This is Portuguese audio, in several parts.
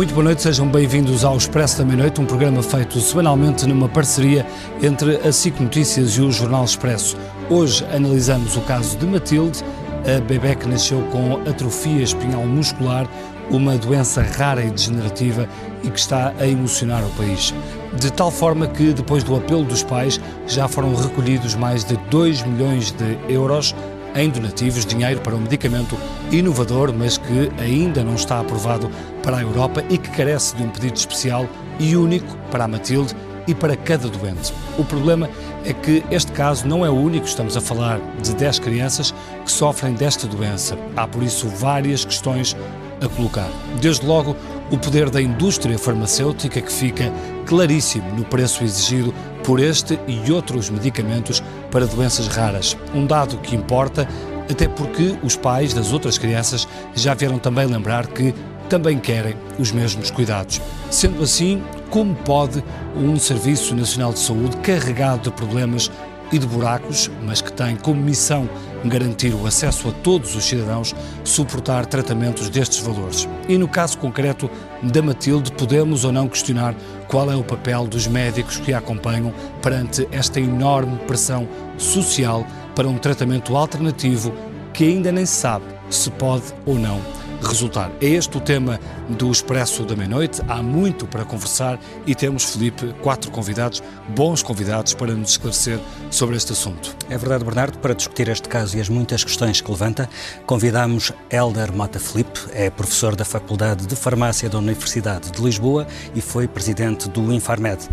Muito boa noite, sejam bem-vindos ao Expresso da Meia-Noite, um programa feito semanalmente numa parceria entre a SIC Notícias e o Jornal Expresso. Hoje analisamos o caso de Matilde, a bebê que nasceu com atrofia espinhal muscular, uma doença rara e degenerativa e que está a emocionar o país. De tal forma que, depois do apelo dos pais, já foram recolhidos mais de 2 milhões de euros em donativos, dinheiro para um medicamento inovador, mas que ainda não está aprovado para a Europa e que carece de um pedido especial e único para a Matilde e para cada doente. O problema é que este caso não é o único, estamos a falar de 10 crianças que sofrem desta doença. Há por isso várias questões a colocar. Desde logo, o poder da indústria farmacêutica que fica claríssimo no preço exigido por este e outros medicamentos para doenças raras. Um dado que importa, até porque os pais das outras crianças já vieram também lembrar que também querem os mesmos cuidados. Sendo assim, como pode um Serviço Nacional de Saúde carregado de problemas e de buracos, mas que tem como missão garantir o acesso a todos os cidadãos, suportar tratamentos destes valores. E no caso concreto da Matilde, podemos ou não questionar qual é o papel dos médicos que a acompanham perante esta enorme pressão social para um tratamento alternativo que ainda nem se sabe se pode ou não resultar. É este o tema do Expresso da Meia-Noite. Há muito para conversar e temos, Felipe, quatro convidados, bons convidados, para nos esclarecer sobre este assunto. É verdade, Bernardo, para discutir este caso e as muitas questões que levanta, convidamos Helder Mota Felipe, é professor da Faculdade de Farmácia da Universidade de Lisboa e foi presidente do Infarmed.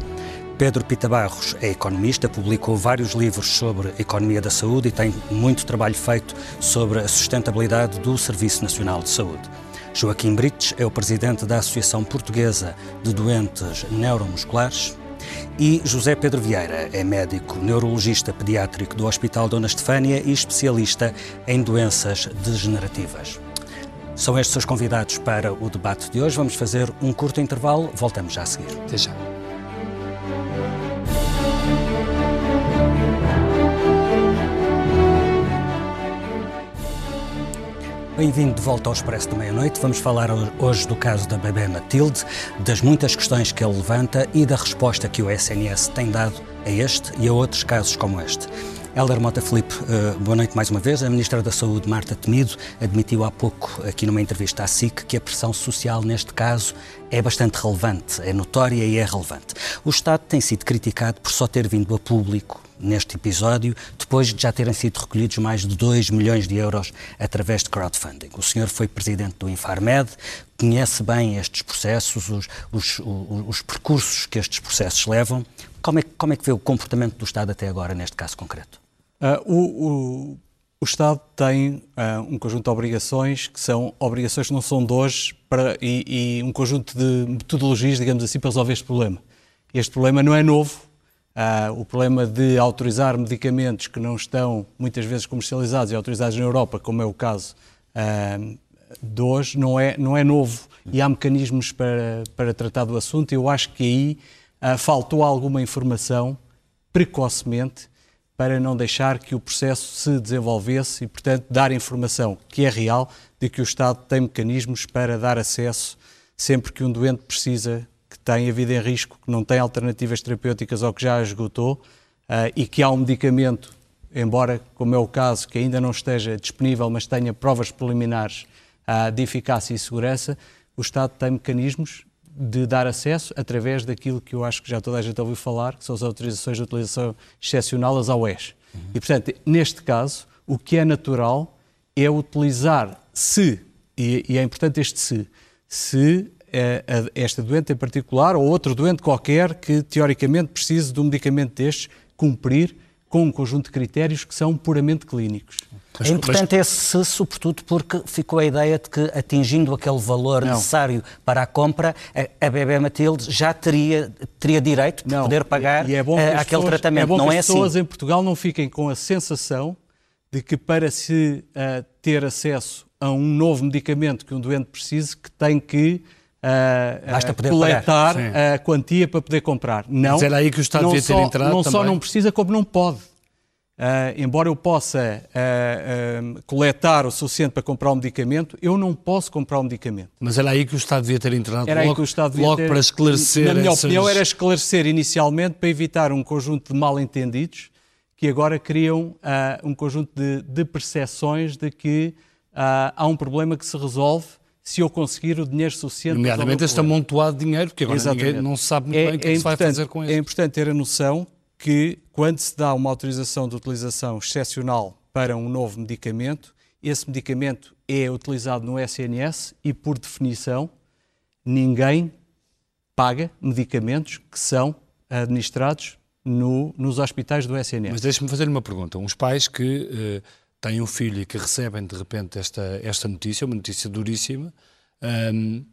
Pedro Pita Barros é economista, publicou vários livros sobre economia da saúde e tem muito trabalho feito sobre a sustentabilidade do Serviço Nacional de Saúde. Joaquim Brites é o presidente da Associação Portuguesa de Doentes Neuromusculares. E José Pedro Vieira é médico neurologista pediátrico do Hospital Dona Estefânia e especialista em doenças degenerativas. São estes os convidados para o debate de hoje. Vamos fazer um curto intervalo, voltamos já a seguir. Até já. Bem-vindo de volta ao Expresso da Meia-Noite. Vamos falar hoje do caso da bebê Matilde, das muitas questões que ele levanta e da resposta que o SNS tem dado a este e a outros casos como este. Helder Mota Felipe, uh, boa noite mais uma vez. A Ministra da Saúde, Marta Temido, admitiu há pouco, aqui numa entrevista à SIC, que a pressão social neste caso é bastante relevante, é notória e é relevante. O Estado tem sido criticado por só ter vindo a público neste episódio, depois de já terem sido recolhidos mais de 2 milhões de euros através de crowdfunding. O senhor foi presidente do Infarmed, conhece bem estes processos, os, os, os, os percursos que estes processos levam. Como é, como é que vê o comportamento do Estado até agora, neste caso concreto? Uh, o, o, o, Estado tem uh, um conjunto de obrigações que são obrigações que não são de hoje para, e, e um conjunto de metodologias, digamos assim, para resolver este problema. Este problema não é novo, Uh, o problema de autorizar medicamentos que não estão muitas vezes comercializados e autorizados na Europa, como é o caso uh, de hoje, não é, não é novo e há mecanismos para, para tratar do assunto. Eu acho que aí uh, faltou alguma informação precocemente para não deixar que o processo se desenvolvesse e, portanto, dar informação que é real de que o Estado tem mecanismos para dar acesso sempre que um doente precisa tem a vida em risco, que não tem alternativas terapêuticas ou que já esgotou uh, e que há um medicamento, embora, como é o caso, que ainda não esteja disponível, mas tenha provas preliminares uh, de eficácia e segurança, o Estado tem mecanismos de dar acesso através daquilo que eu acho que já toda a gente ouviu falar, que são as autorizações de utilização excepcional, as AOEs. Uhum. E, portanto, neste caso, o que é natural é utilizar se, e, e é importante este se, se esta doente em particular ou outro doente qualquer que teoricamente precise de um medicamento destes cumprir com um conjunto de critérios que são puramente clínicos. É importante esse, sobretudo, porque ficou a ideia de que, atingindo aquele valor não. necessário para a compra, a, a bebê Matilde já teria, teria direito de não. poder pagar é bom aquele pessoas, tratamento. É bom não que é as pessoas assim. em Portugal não fiquem com a sensação de que para se uh, ter acesso a um novo medicamento que um doente precise, que tem que uh, coletar a quantia para poder comprar. Não. Mas era aí que o Estado devia ter entrado Não também. só não precisa, como não pode. Uh, embora eu possa uh, uh, coletar o suficiente para comprar um medicamento, eu não posso comprar um medicamento. Mas era aí que o Estado devia ter entrado era logo, aí que o Estado devia logo ter, para esclarecer Na minha essas... opinião, era esclarecer inicialmente para evitar um conjunto de mal-entendidos que agora criam um conjunto de, de percepções de que há um problema que se resolve se eu conseguir o dinheiro suficiente. Nomeadamente este amontoado de dinheiro, porque agora Exatamente. ninguém não se sabe muito é, bem o que, é, que se vai fazer com isso. É importante ter a noção que quando se dá uma autorização de utilização excepcional para um novo medicamento, esse medicamento é utilizado no SNS e, por definição, ninguém paga medicamentos que são administrados no, nos hospitais do SNS. Mas deixe-me fazer-lhe uma pergunta. Uns pais que eh, têm um filho e que recebem de repente esta, esta notícia, uma notícia duríssima, um,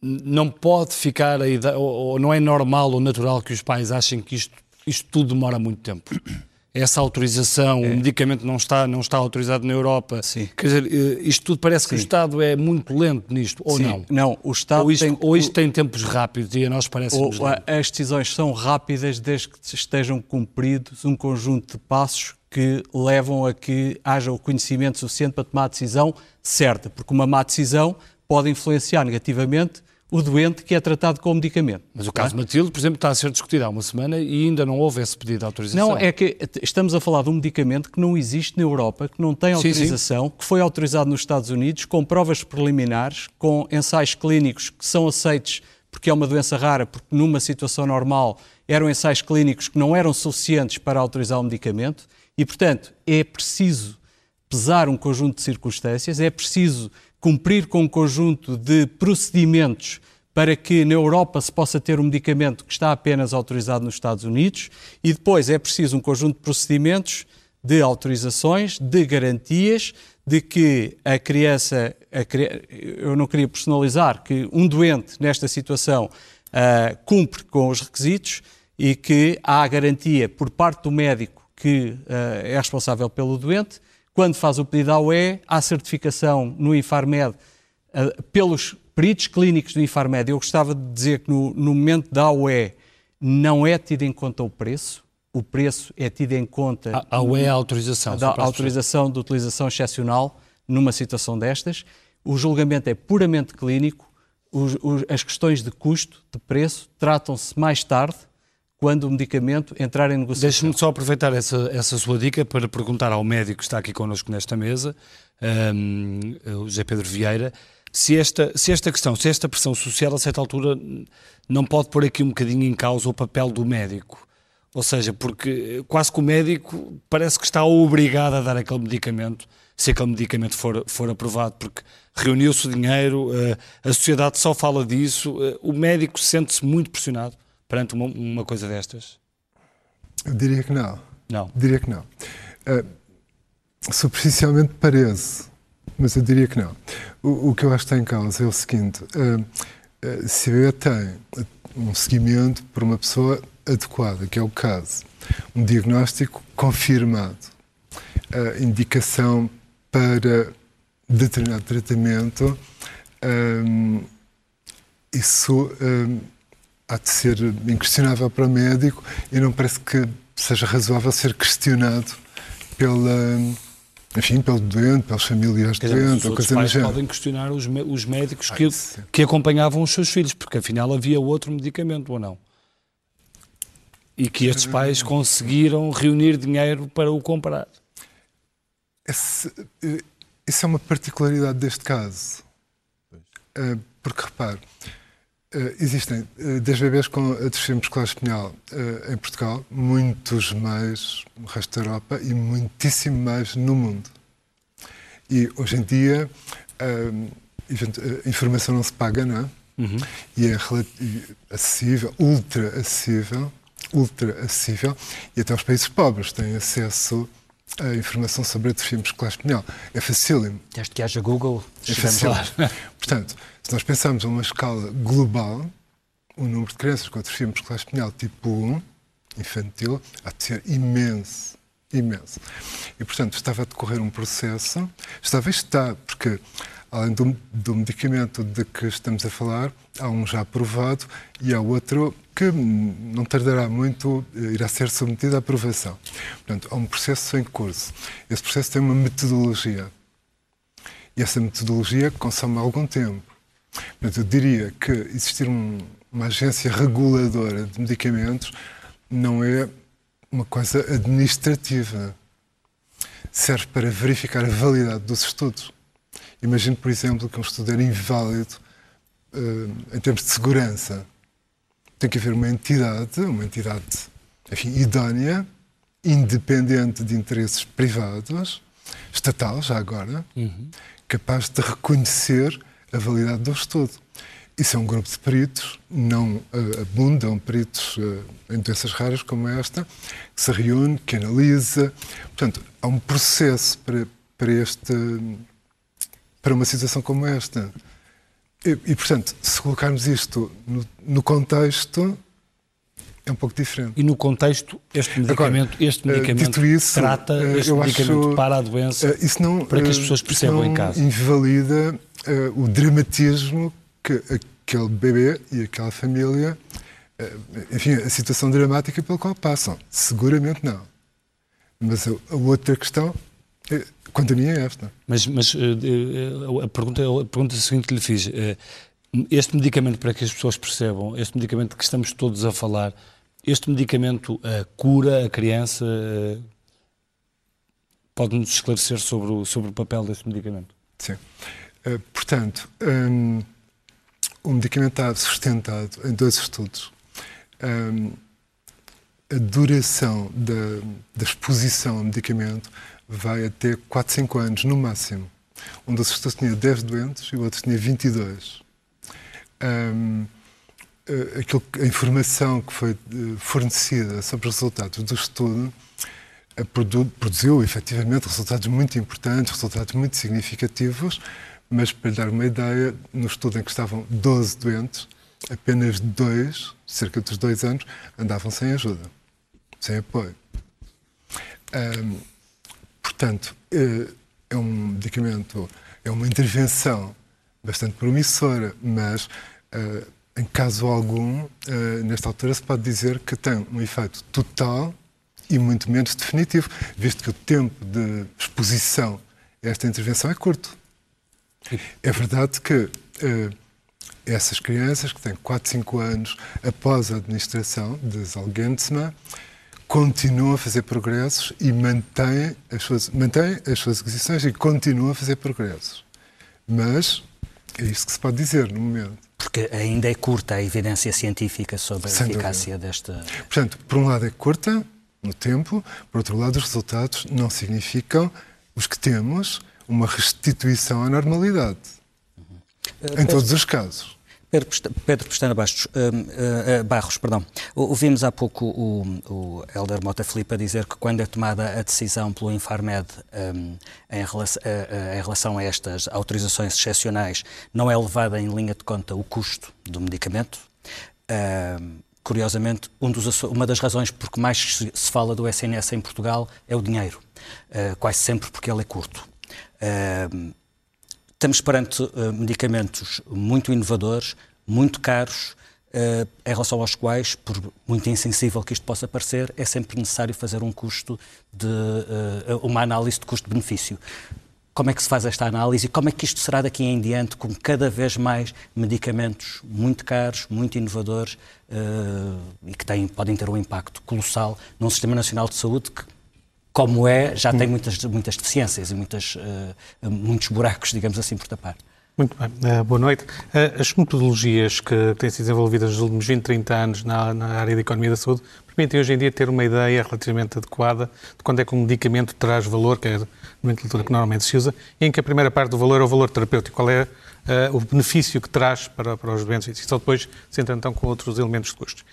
não pode ficar a ideia, ou, ou não é normal ou natural que os pais achem que isto isto tudo demora muito tempo. Essa autorização, é. o medicamento não está, não está autorizado na Europa. Sim. Quer dizer, eh, isto tudo parece Sim. que o Estado é muito lento nisto, ou Sim. não? Não, o Estado ou isto, tem... Ou isto tem tempos rápidos e a nós parece ou, As decisões são rápidas desde que estejam cumpridos um conjunto de passos que levam a que haja o conhecimento suficiente para tomar a decisão certa, porque uma má decisão pode influenciar negativamente o doente que é tratado com o medicamento. Mas o caso é? Matilde, por exemplo, está a ser discutido há uma semana e ainda não houve esse pedido de autorização. Não, é que estamos a falar de um medicamento que não existe na Europa, que não tem autorização, sim, sim. que foi autorizado nos Estados Unidos com provas preliminares, com ensaios clínicos que são aceitos porque é uma doença rara, porque numa situação normal eram ensaios clínicos que não eram suficientes para autorizar o medicamento e, portanto, é preciso pesar um conjunto de circunstâncias, é preciso cumprir com um conjunto de procedimentos para que na Europa se possa ter um medicamento que está apenas autorizado nos Estados Unidos e depois é preciso um conjunto de procedimentos de autorizações, de garantias de que a criança, a, eu não queria personalizar, que um doente nesta situação uh, cumpre com os requisitos e que há a garantia por parte do médico que uh, é responsável pelo doente quando faz o pedido à UE, há certificação no Infarmed uh, pelos peritos clínicos do Infarmed. Eu gostava de dizer que no, no momento da UE não é tido em conta o preço, o preço é tido em conta. A, a UE é a autorização. Da autorização de utilização excepcional numa situação destas. O julgamento é puramente clínico. Os, os, as questões de custo, de preço, tratam-se mais tarde quando o medicamento entrar em negociação. Deixe-me só aproveitar essa, essa sua dica para perguntar ao médico que está aqui connosco nesta mesa, um, o José Pedro Vieira, se esta, se esta questão, se esta pressão social a certa altura não pode pôr aqui um bocadinho em causa o papel do médico. Ou seja, porque quase que o médico parece que está obrigado a dar aquele medicamento, se aquele medicamento for, for aprovado, porque reuniu-se o dinheiro, eh, a sociedade só fala disso, eh, o médico sente-se muito pressionado perante uma, uma coisa destas? Eu diria que não. Não. Diria que não. Uh, superficialmente parece, mas eu diria que não. O, o, que eu acho que está em causa é o seguinte: uh, uh, se a tem um seguimento por uma pessoa adequada, que é o caso, um diagnóstico confirmado, a indicação para determinado tratamento, um, isso um, há de ser inquestionável para médico e não parece que seja razoável ser questionado pela, enfim, pelo doente, pelos familiares Quer doente, ou coisa pais podem questionar os, os médicos que, que acompanhavam os seus filhos, porque afinal havia outro medicamento ou não. E que estes pais conseguiram reunir dinheiro para o comprar. Esse, eh, isso é uma particularidade deste caso. Eh, porque, repare, Uh, existem uh, 10 bebês com atrofia muscular espinhal uh, em Portugal, muitos mais no resto da Europa e muitíssimo mais no mundo. E hoje em dia a informação não se paga, não é? Uhum. E é acessível, ultra acessível, ultra acessível, e até os países pobres têm acesso a informação sobre a atrofia muscular espinhal. É facílimo. Desde que haja Google, é fácil. Portanto, se nós pensarmos a uma escala global, o número de crianças com atrofia muscular espinhal tipo 1, infantil, há de ser imenso. Imenso. E, portanto, estava a decorrer um processo, estava está, porque além do, do medicamento de que estamos a falar, há um já aprovado e há outro que não tardará muito, eh, irá ser submetido à aprovação. Portanto, há um processo em curso. Esse processo tem uma metodologia. E essa metodologia consome algum tempo. Portanto, eu diria que existir um, uma agência reguladora de medicamentos não é uma coisa administrativa. Serve para verificar a validade dos estudos. Imagino, por exemplo, que um estudo era inválido uh, em termos de segurança. Tem que haver uma entidade, uma entidade, enfim, idónea, independente de interesses privados, estatal já agora, uhum. capaz de reconhecer a validade do estudo. Isso é um grupo de peritos, não uh, abundam peritos uh, em doenças raras como esta, que se reúne, que analisa. Portanto, há um processo para, para, este, para uma situação como esta. E, e portanto, se colocarmos isto no, no, contexto, é um pouco diferente. E no contexto, este medicamento, Agora, este eh, medicamento isso, trata, este medicamento acho, para a doença, isso não, para que as pessoas percebam em casa. invalida o dramatismo que aquele bebê e aquela família, eh, enfim, a situação dramática pela qual passam. Seguramente não. Mas a, a outra questão, quanto a mim, é esta. Mas, mas eh, eh, a, pergunta, a pergunta seguinte que lhe fiz, este medicamento, para que as pessoas percebam, este medicamento que estamos todos a falar, este medicamento cura a criança? Pode-nos esclarecer sobre o, sobre o papel deste medicamento? Sim. Uh, portanto, um, o medicamento está sustentado em dois estudos. Um, a duração da, da, exposição ao medicamento vai até 4, 5 anos, no máximo. Um dos estudos tinha 10 doentes e o outro tinha 22. Um, aquilo, a informação que foi eh, fornecida sobre os resultados do estudo eh, produziu efetivamente resultados muito importantes, resultados muito significativos, mas para lhe dar uma ideia, no estudo em que estavam 12 doentes, apenas dois, cerca dos dois anos, andavam sem ajuda, sem apoio. Portanto, eh, é um medicamento, é uma intervenção bastante promissora, mas uh, em caso algum, uh, nesta altura se pode dizer que tem um efeito total e muito menos definitivo, visto que o tempo de exposição a esta intervenção é curto. É verdade que uh, essas crianças que têm 4, 5 anos após a administração de Zolgensma continuam a fazer progressos e mantêm as suas, mantêm as suas aquisições e continuam a fazer progressos. Mas é isso que se pode dizer no momento. Porque ainda é curta a evidência científica sobre a Sem eficácia dúvida. desta. Portanto, por um lado é curta no tempo, por outro lado, os resultados não significam os que temos uma restituição à normalidade. Uhum. Em todos os casos. Pedro, Pestana Bastos, uh, uh, Barros, perdão. Ouvimos há pouco o, o Helder Mota Filipe a dizer que quando é tomada a decisão pelo Infarmed um, em, relação, uh, em, relação, a estas autorizações excepcionais, não é levada em linha de conta o custo do medicamento. curiosamente, um dos, uma das razões por que mais se fala do SNS em Portugal é o dinheiro, quase sempre porque ele é curto. Estamos perante uh, medicamentos muito inovadores, muito caros, uh, em relação aos quais, por muito insensível que isto possa parecer, é sempre necessário fazer um custo de uh, uma análise de custo-benefício. Como é que se faz esta análise e como é que isto será daqui em diante com cada vez mais medicamentos muito caros, muito inovadores e que têm, podem ter um impacto colossal num Sistema Nacional de Saúde que como é, já tem muitas, muitas deficiências e muitas, uh, muitos buracos, digamos assim, por tapar. Muito bem, uh, boa noite. Uh, as metodologias que têm sido desenvolvidas nos últimos 20, 30 anos na, na, área da economia da saúde permitem hoje em dia ter uma ideia relativamente adequada de quando é que um medicamento traz valor, que é a nomenclatura que normalmente se usa, e em que a primeira parte do valor é o valor terapêutico. Qual é o benefício que traz para, para os doentes? E só depois se entra então com outros elementos de custos.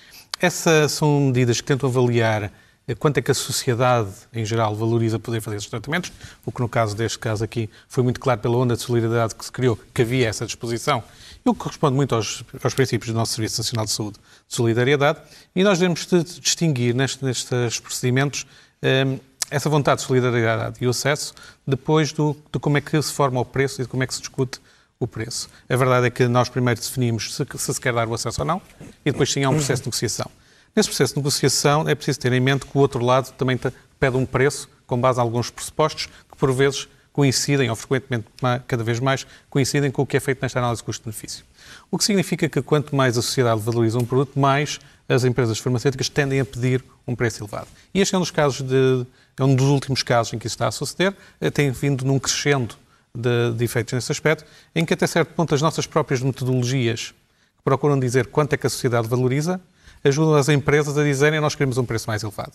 Essas são medidas que tentam avaliar quanto é que a sociedade, em geral, valoriza poder fazer esses tratamentos, o que no caso deste caso aqui foi muito claro pela onda de solidariedade que se criou, que havia essa disposição, e o que corresponde muito aos, aos princípios do nosso Serviço Nacional de Saúde de solidariedade, e nós devemos de distinguir nestes, nestes procedimentos um, essa vontade de solidariedade e o acesso depois do, de como é que se forma o preço e de como é que se discute o preço. A verdade é que nós primeiro definimos se, se se quer dar o acesso ou não e depois sim há um processo de negociação. Nesse processo de negociação é preciso ter em mente que o outro lado também pede um preço com base em alguns pressupostos que por vezes coincidem, ou frequentemente cada vez mais, coincidem com o que é feito nesta análise custo-benefício. O que significa que quanto mais a sociedade valoriza um produto, mais as empresas farmacêuticas tendem a pedir um preço elevado. E este é um dos casos de, é um dos últimos casos em que isso está a suceder, eh, tem vindo num crescendo de, de efeitos nesse aspecto, em que até certo ponto as nossas próprias metodologias que procuram dizer quanto é que a sociedade valoriza, ajudam as empresas a dizerem nós queremos um preço mais elevado.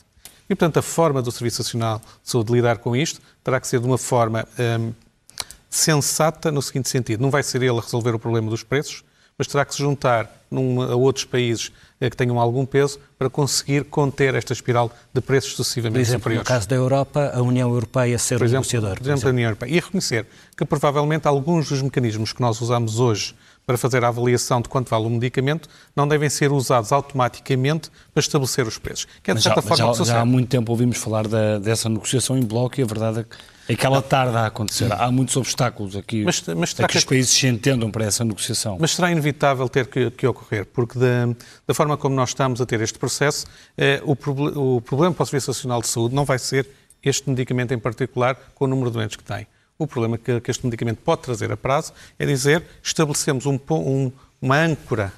E, portanto, a forma do Serviço Nacional de Saúde lidar com isto terá que ser de uma forma hum, sensata no seguinte sentido. Não vai ser ele a resolver o problema dos preços, mas terá que se juntar num, a outros países eh, que tenham algum peso para conseguir conter esta espiral de preços sucessivamente por exemplo, superiores. No caso da Europa, a União Europeia ser por o exemplo, negociador. Por exemplo, a União Europeia. E reconhecer que provavelmente alguns dos mecanismos que nós usamos hoje para fazer a avaliação de quanto vale o medicamento não devem ser usados automaticamente para estabelecer os preços. Que é, de certa já, forma, já, já há muito tempo ouvimos falar da, dessa negociação em bloco e a verdade é que ela tarda a acontecer. Há muitos obstáculos aqui mas, mas para que, que os países se entendam para essa negociação. Mas será inevitável ter que, que ocorrer, porque da, da, forma como nós estamos a ter este processo, eh, o, o problema para o Serviço Nacional de Saúde não vai ser este medicamento em particular com o número de doentes que tem. O problema que, que este medicamento pode trazer a prazo é dizer estabelecemos um, um, uma âncora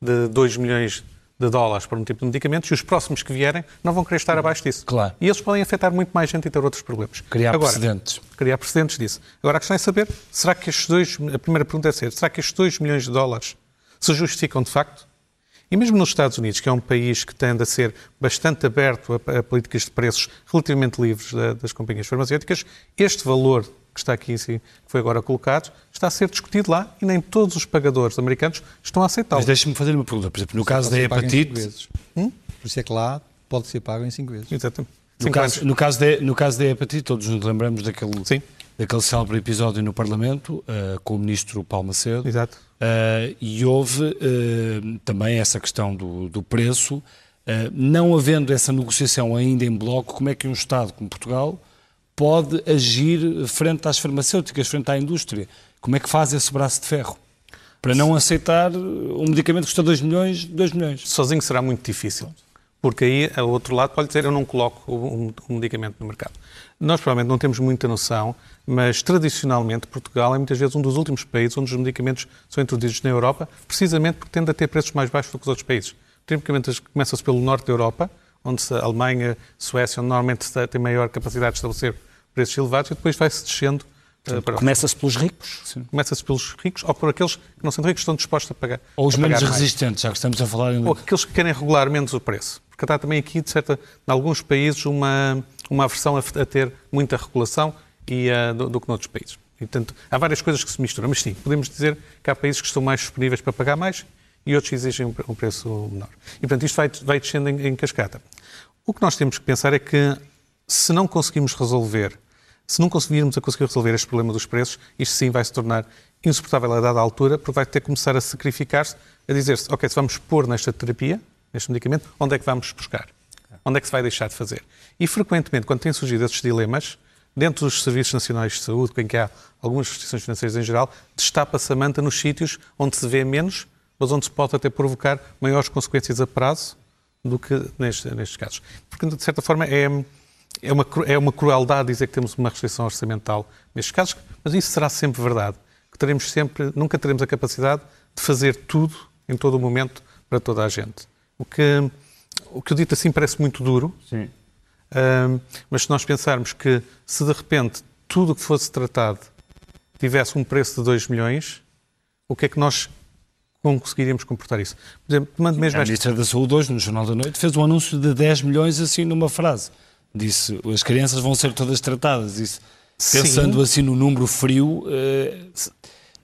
de 2 milhões de dólares para um tipo de medicamentos e os próximos que vierem não vão querer estar abaixo disso. Claro. E eles podem afetar muito mais gente e ter outros problemas. Criar Agora, precedentes. Criar precedentes disso. Agora a questão é saber, será que estes dois, a primeira pergunta é ser, será que estes 2 milhões de dólares se justificam de facto? E mesmo nos Estados Unidos, que é um país que tende a ser bastante aberto a, a políticas de preços relativamente livres da, das companhias farmacêuticas, este valor que está aqui em si, que foi agora colocado, está a ser discutido lá e nem todos os pagadores americanos estão a aceitá-lo. Mas deixe-me fazer uma pergunta. Por exemplo, no caso da hepatite... Hum? Por isso é que lá pode ser pago em 5 vezes. Exatamente. No caso, no, caso de, no caso da hepatite, todos nos lembramos daquele, Sim. daquele célebre episódio no Parlamento, uh, com o ministro Paulo Macedo. Exato. Uh, e houve uh, também essa questão do, do preço. não havendo essa negociação ainda em bloco, como é que um Estado como Portugal pode agir frente às farmacêuticas, frente à indústria? Como é que faz esse braço de ferro? Para não aceitar um medicamento que custa 2 milhões, 2 milhões. Sozinho será muito difícil, porque aí, ao outro lado, pode dizer eu não coloco o, medicamento no mercado. Nós provavelmente não temos muita noção, mas tradicionalmente Portugal é muitas vezes um dos últimos países onde os medicamentos são introduzidos na Europa, precisamente porque tende a ter preços mais baixos do que os outros países. Tipicamente começa-se pelo norte da Europa, onde a Alemanha, Suécia, onde normalmente tem maior capacidade de estabelecer preços elevados, e depois vai-se descendo uh, para Começa-se pelos ricos? Começa-se pelos ricos, ou por aqueles que não são ricos estão dispostos a pagar. Ou os menos resistentes, já que estamos a falar em... Ou aqueles que querem regular menos o preço. Porque está também aqui, de certa, em alguns países, uma, uma aversão a, a ter muita regulação e, uh, do, do que noutros países. E, portanto, há várias coisas que se misturam, mas sim, podemos dizer que há países que estão mais disponíveis para pagar mais e outros exigem um, um preço menor. E, portanto, isto vai, vai descendo em, em cascata. O que nós temos que pensar é que se não conseguimos resolver, se não conseguirmos a conseguir resolver este problema dos preços, isto sim vai se tornar insuportável a dada altura, porque vai ter que começar a sacrificar-se, a dizer-se, ok, se vamos pôr nesta terapia, neste medicamento, onde é que vamos buscar? Onde é que se vai deixar de fazer? E frequentemente, quando têm surgido esses dilemas, dentro dos Serviços Nacionais de Saúde, em que há algumas restrições financeiras em geral, destapa-se a manta nos sítios onde se vê menos, mas onde se pode até provocar maiores consequências a prazo do que nestes, nestes casos. Porque, de certa forma, é, é, uma, é uma crueldade dizer que temos uma restrição orçamental nestes casos, mas isso será sempre verdade. Que teremos sempre, nunca teremos a capacidade de fazer tudo, em todo o momento, para toda a gente. O que, o que eu dito assim parece muito duro, Sim. mas se nós pensarmos que se de repente tudo o que fosse tratado tivesse um preço de 2 milhões, o que é que nós como conseguiríamos comportar isso? Por exemplo, mesmo a Ministra esta... da Saúde hoje, no Jornal da Noite, fez um anúncio de 10 milhões assim numa frase. Disse, as crianças vão ser todas tratadas. Disse, pensando assim no número frio... Uh...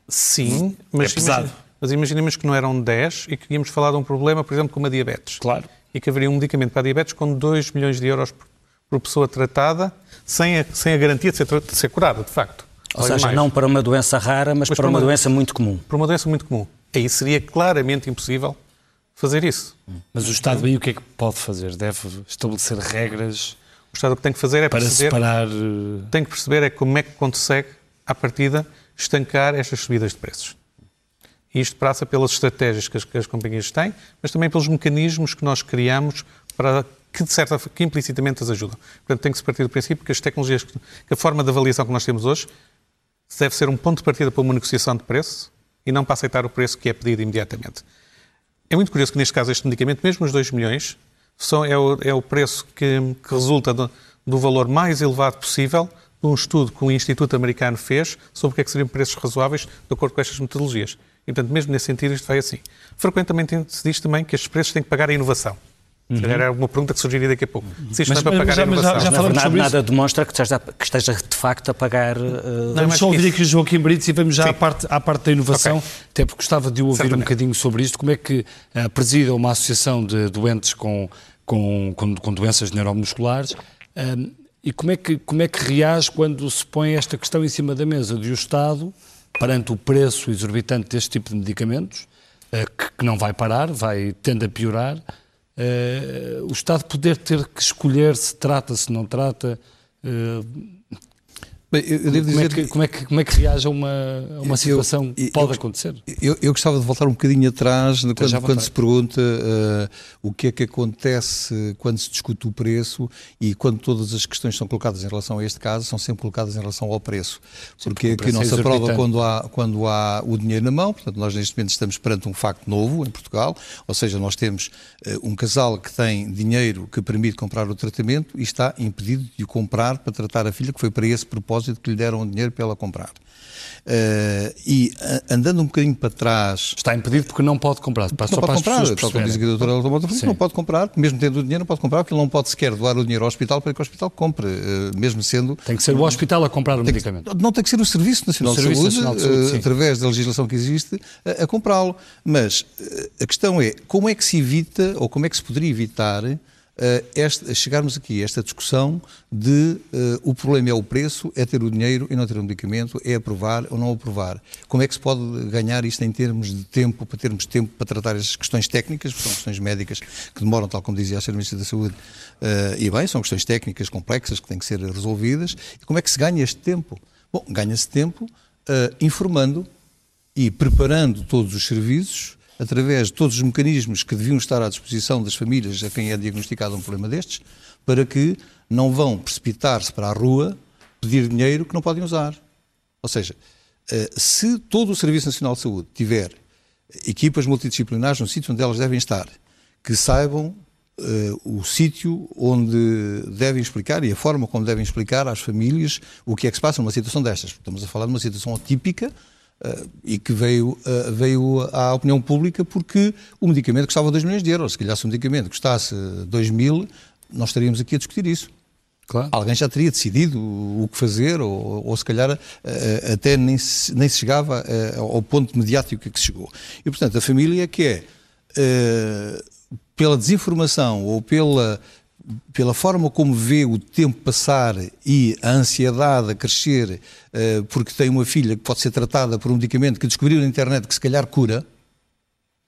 Sim, mas, é pesado. Imagina, mas imaginemos que não eram 10 e que íamos falar de um problema, por exemplo, como a diabetes. Claro. E que haveria um medicamento para a diabetes com 2 milhões de euros por, por pessoa tratada, sem a, sem a garantia de ser, de ser curada, de facto. Ou seja, mais. não para uma doença rara, mas, mas para, uma, uma doença muito comum. Para uma doença muito comum aí seria claramente impossível fazer isso. Mas o Estado aí o que é que pode fazer? Deve estabelecer regras? O Estado o que tem que fazer é para perceber, separar... tem que perceber é como é que consegue, à partida, estancar estas subidas de preços. E isto passa pelas estratégias que as, que as companhias têm, mas também pelos mecanismos que nós criamos para que, de certa que implicitamente as ajudam. Portanto, tem que se partir do princípio que as tecnologias, que a forma de avaliação que nós temos hoje deve ser um ponto de partida para uma negociação de preço e não para aceitar o preço que é pedido imediatamente. É muito curioso que, neste caso, este medicamento, mesmo os 2 milhões, são, é, o, é o preço que, que resulta do, do, valor mais elevado possível de um estudo que o Instituto Americano fez sobre o que, é que seriam preços razoáveis de acordo com estas metodologias. E, portanto, mesmo nesse sentido, isto vai assim. Frequentemente se diz também que estes preços têm que pagar a inovação. Uhum. Era uma pergunta que surgiria daqui a pouco. Se isto mas, é para pagar já, a inovação. Já, já falamos Na verdade, nada demonstra que esteja, que esteja, de facto a pagar. Uh... Vamos só ouvir aqui o Joaquim Brites e vamos já à parte, à parte da inovação, okay. até porque gostava de ouvir Certamente. um bocadinho sobre isto. Como é que uh, presida uma associação de doentes com, com, com, com doenças neuromusculares uh, e como é, que, como é que reage quando se põe esta questão em cima da mesa de o Estado, perante o preço exorbitante deste tipo de medicamentos, uh, que, não vai parar, vai tende a piorar uh, o Estado poder ter que escolher se trata, se não trata. Bem, eu, devo como, é que, como, é que, como é que reage a uma, a uma situação que pode acontecer? Eu, eu, gostava de voltar um bocadinho atrás quando, quando se pergunta uh, o que é que acontece quando se discute o preço e quando todas as questões são colocadas em relação a este caso são sempre colocadas em relação ao preço. Porque Sim, aqui não se aprova quando há, quando há o dinheiro na mão, portanto nós neste momento estamos perante um facto novo em Portugal, ou seja, nós temos uh, um casal que tem dinheiro que permite comprar o tratamento e está impedido de o comprar para tratar a filha, que foi para esse propósito propósito que lhe deram dinheiro para ela comprar. Uh, e uh, andando um bocadinho para trás. Está impedido porque não pode comprar. Não pode comprar, tal como diz a doutora Elton não pode comprar, mesmo tendo o dinheiro, não pode comprar, porque ele não pode sequer doar o dinheiro ao hospital para que o hospital compre, uh, mesmo sendo. Tem que ser o hospital a comprar o medicamento. Que, não tem que ser o Serviço Nacional, de, Serviço Saúde, Nacional de Saúde, através da legislação que existe, a, a comprá-lo. Mas a questão é como é que se evita, ou como é que se poderia evitar uh, este, chegarmos aqui a esta discussão de uh, o problema é o preço, é ter o dinheiro e não ter o medicamento, é aprovar ou não aprovar. Como é que se pode ganhar isto em termos de tempo, para termos tempo para tratar as questões técnicas, porque são questões médicas que demoram, tal como dizia a Sra. Ministra da Saúde, uh, e bem, são questões técnicas complexas que têm que ser resolvidas. E como é que se ganha este tempo? Bom, ganha-se tempo informando e preparando todos os serviços através de todos os mecanismos que deviam estar à disposição das famílias a quem é diagnosticado um problema destes, para que não vão precipitar-se para a rua pedir dinheiro que não podem usar. Ou seja, eh, se todo o Serviço Nacional de Saúde tiver equipas multidisciplinares no sítio onde elas devem estar, que saibam uh, o sítio onde devem explicar e a forma como devem explicar às famílias o que é que se passa numa situação destas. Estamos a falar de uma situação atípica, Uh, e que veio, uh, veio à opinião pública porque o medicamento custava 2 milhões de euros. Se calhar se o medicamento custasse 2 mil, nós estaríamos aqui a discutir isso. Claro. Alguém já teria decidido o que fazer, ou, ou se calhar uh, até nem se, nem se chegava ao ponto mediático que se chegou. E, portanto, a família que é, pela desinformação ou pela pela forma como vê o tempo passar e a ansiedade a crescer uh, porque tem uma filha que pode ser tratada por um medicamento que descobriu na internet que se calhar cura,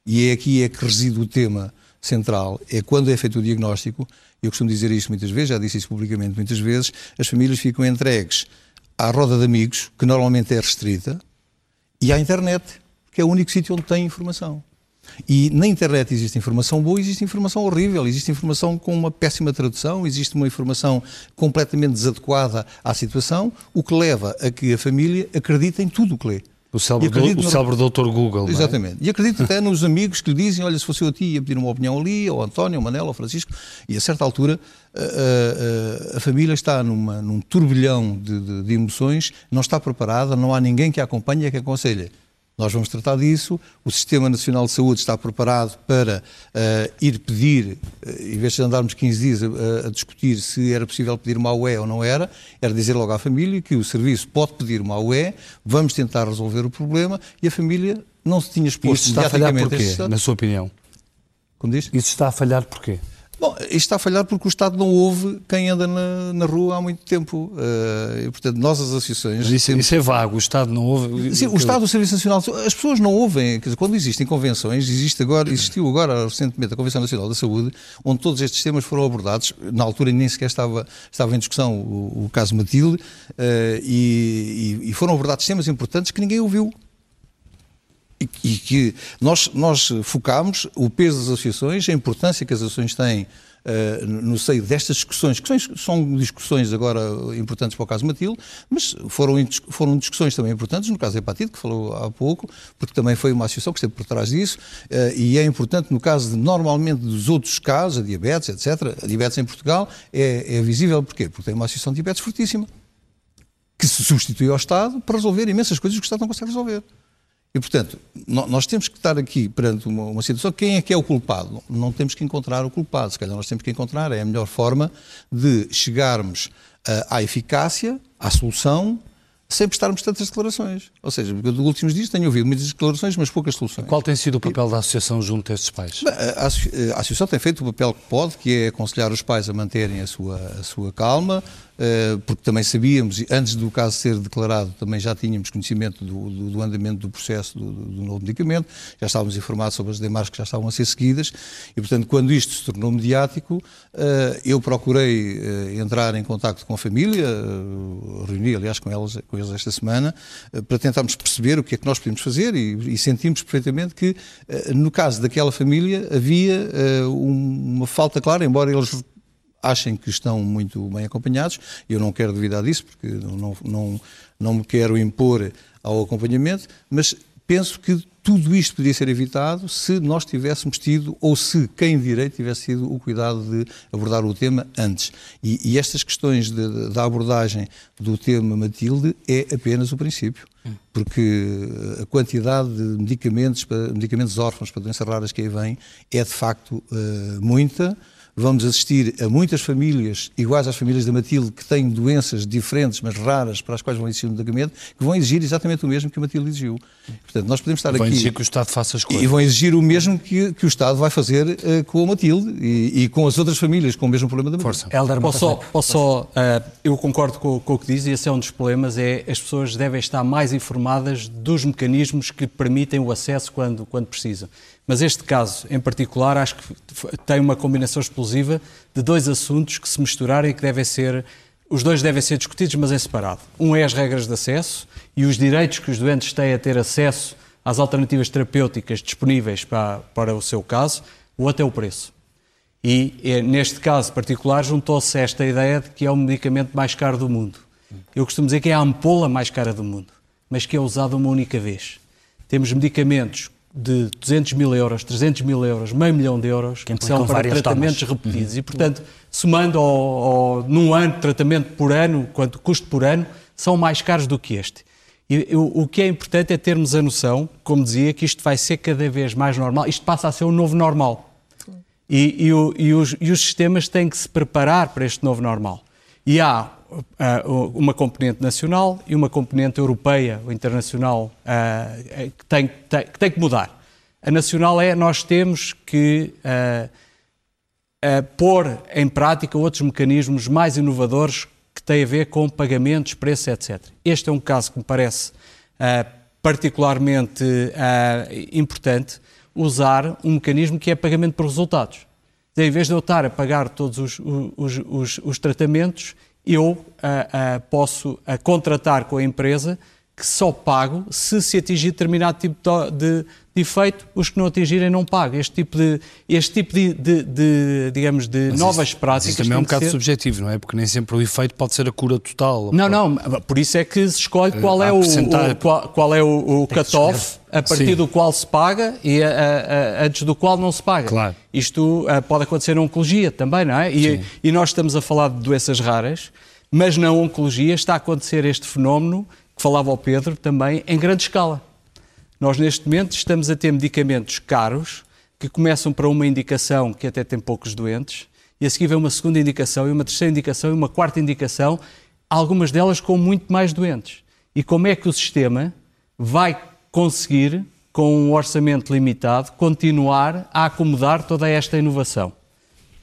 e é aqui é que reside o tema central, é quando é feito o diagnóstico, eu costumo dizer isto muitas vezes, já disse isso publicamente muitas vezes, as famílias ficam entregues à roda de amigos, que normalmente é restrita, e à internet, que é o único sítio onde tem informação. E na internet existe informação boa, existe informação horrível, existe informação com uma péssima tradução, existe uma informação completamente desadequada à situação, o que leva a que a família acredite em tudo o que lê. O célebre, do, o célebre doutor Google. É? Exatamente. É? E acredito até nos amigos que lhe dizem: olha, se fosse eu a ti, ia pedir uma opinião ali, ou António, ou Manela, ou Francisco. E a certa altura a, a, a família está numa, num turbilhão de, de, de emoções, não está preparada, não há ninguém que a acompanhe e que aconselhe. Nós vamos tratar disso. O Sistema Nacional de Saúde está preparado para uh, ir pedir, uh, em vez de andarmos 15 dias a, a, discutir se era possível pedir uma UE ou não era, era dizer logo à família que o serviço pode pedir uma UE, vamos tentar resolver o problema e a família não se tinha exposto Isso está a falhar porquê, na sua opinião? Como diz? Isso está a falhar porquê? Bom, isto está a falhar porque o Estado não ouve quem anda na, na rua há muito tempo. Uh, e, portanto, nós, as associações. Isso, temos... isso, é vago, o Estado não ouve. Sim, o Estado, o Serviço Nacional. As pessoas não ouvem. Quer dizer, quando existem convenções, existe agora, existiu agora recentemente a Convenção Nacional da Saúde, onde todos estes temas foram abordados. Na altura nem sequer estava, estava em discussão o, o caso Matilde, uh, e, e, e foram abordados temas importantes que ninguém ouviu e, que nós, nós focámos o peso das associações, a importância que as associações têm Uh, no seio destas discussões, que são, discussões agora importantes para o caso Matilde, mas foram, foram discussões também importantes no caso hepatite, que falou há pouco, porque também foi uma associação que esteve por trás disso, uh, e é importante no caso de, normalmente dos outros casos, a diabetes, etc. A diabetes em Portugal é, é visível, porquê? Porque tem uma associação de diabetes fortíssima, que se substitui ao Estado para resolver imensas coisas que o Estado não consegue resolver. E, portanto, nós temos que estar aqui perante uma, uma, situação. Quem é que é o culpado? Não temos que encontrar o culpado. Se calhar nós temos que encontrar é a melhor forma de chegarmos uh, à eficácia, à solução, sem prestarmos tantas declarações. Ou seja, nos últimos dias tenho ouvido muitas declarações, mas poucas soluções. Qual tem sido o papel da Associação junto a estes pais? A, Associação tem feito o papel que pode, que é aconselhar os pais a manterem a sua, a sua calma, porque também sabíamos, antes do caso ser declarado, também já tínhamos conhecimento do, do, do andamento do processo do, do, novo medicamento, já estávamos informados sobre as demais que já estavam a ser seguidas, e portanto, quando isto se tornou mediático, eh, eu procurei eh, entrar em contato com a família, reuni, aliás, com, elas, com eles esta semana, para tentarmos perceber o que é que nós podíamos fazer e, e sentimos perfeitamente que, no caso daquela família, havia uma falta clara, embora eles achem que estão muito bem acompanhados. Eu não quero duvidar disso, porque não, não, não me quero impor ao acompanhamento, mas penso que tudo isto podia ser evitado se nós tivéssemos tido, ou se quem direito tivesse tido o cuidado de abordar o tema antes. E, e estas questões de, da abordagem do tema Matilde é apenas o princípio, porque a quantidade de medicamentos, medicamentos órfãos para doenças raras que aí vem é de facto uh, muita vamos assistir a muitas famílias, iguais às famílias da Matilde, que têm doenças diferentes, mas raras, para as quais vão exigir um medicamento, que vão exigir exatamente o mesmo que a Matilde exigiu. Portanto, nós podemos estar vão aqui... Vão exigir que o Estado faça as coisas. E vão exigir o mesmo que, que o Estado vai fazer uh, com a Matilde e, e, com as outras famílias com o mesmo problema da Matilde. Força. posso só, posso só uh, eu concordo com, com, o que diz, e esse é um dos problemas, é as pessoas devem estar mais informadas dos mecanismos que permitem o acesso quando, quando precisam. Mas este caso, em particular, acho que tem uma combinação explosiva de dois assuntos que se misturaram e que devem ser. Os dois devem ser discutidos, mas em separado. Um é as regras de acesso e os direitos que os doentes têm a ter acesso às alternativas terapêuticas disponíveis para, para o seu caso. O outro é o preço. E, neste caso particular, juntou-se esta ideia de que é o medicamento mais caro do mundo. Eu costumo dizer que é a ampola mais cara do mundo, mas que é usada uma única vez. Temos medicamentos de 200 mil euros, 300 mil euros, meio milhão de euros, que são para tratamentos tomas. repetidos. Uhum. E, portanto, somando ao, ao, num ano de tratamento por ano, quanto custo por ano, são mais caros do que este. E o, o que é importante é termos a noção, como dizia, que isto vai ser cada vez mais normal, isto passa a ser o novo normal. E, e, o, e, os, e os sistemas têm que se preparar para este novo normal. E há uma componente nacional e uma componente europeia ou internacional uh, que, tem, tem, que tem que mudar. A nacional é nós temos que uh, pôr em prática outros mecanismos mais inovadores que têm a ver com pagamentos, preços, etc. Este é um caso que me parece particularmente importante usar um mecanismo que é pagamento por resultados. Em vez de eu estar a pagar todos os, os, os, os tratamentos, eu uh, uh, posso uh, contratar com a empresa que só pago se se atingir determinado tipo de, de efeito, os que não atingirem não pagam. Este tipo de, este tipo de, de, de digamos, de mas novas isso, práticas... Isso também é um bocado ser... subjetivo, não é? Porque nem sempre o efeito pode ser a cura total. Não, não, por isso é que se escolhe qual é o, o qual, qual, é o, o cut-off a partir Sim. do qual se paga e a, a, a, antes do qual não se paga. Claro. Isto uh, pode acontecer na oncologia também, não é? E, e nós estamos a falar de doenças raras, mas na oncologia está a acontecer este fenómeno que falava ao Pedro também em grande escala. Nós neste momento estamos a ter medicamentos caros que começam para uma indicação que até tem poucos doentes e a seguir vem uma segunda indicação e uma terceira indicação e uma quarta indicação, algumas delas com muito mais doentes. E como é que o sistema vai conseguir, com um orçamento limitado, continuar a acomodar toda esta inovação?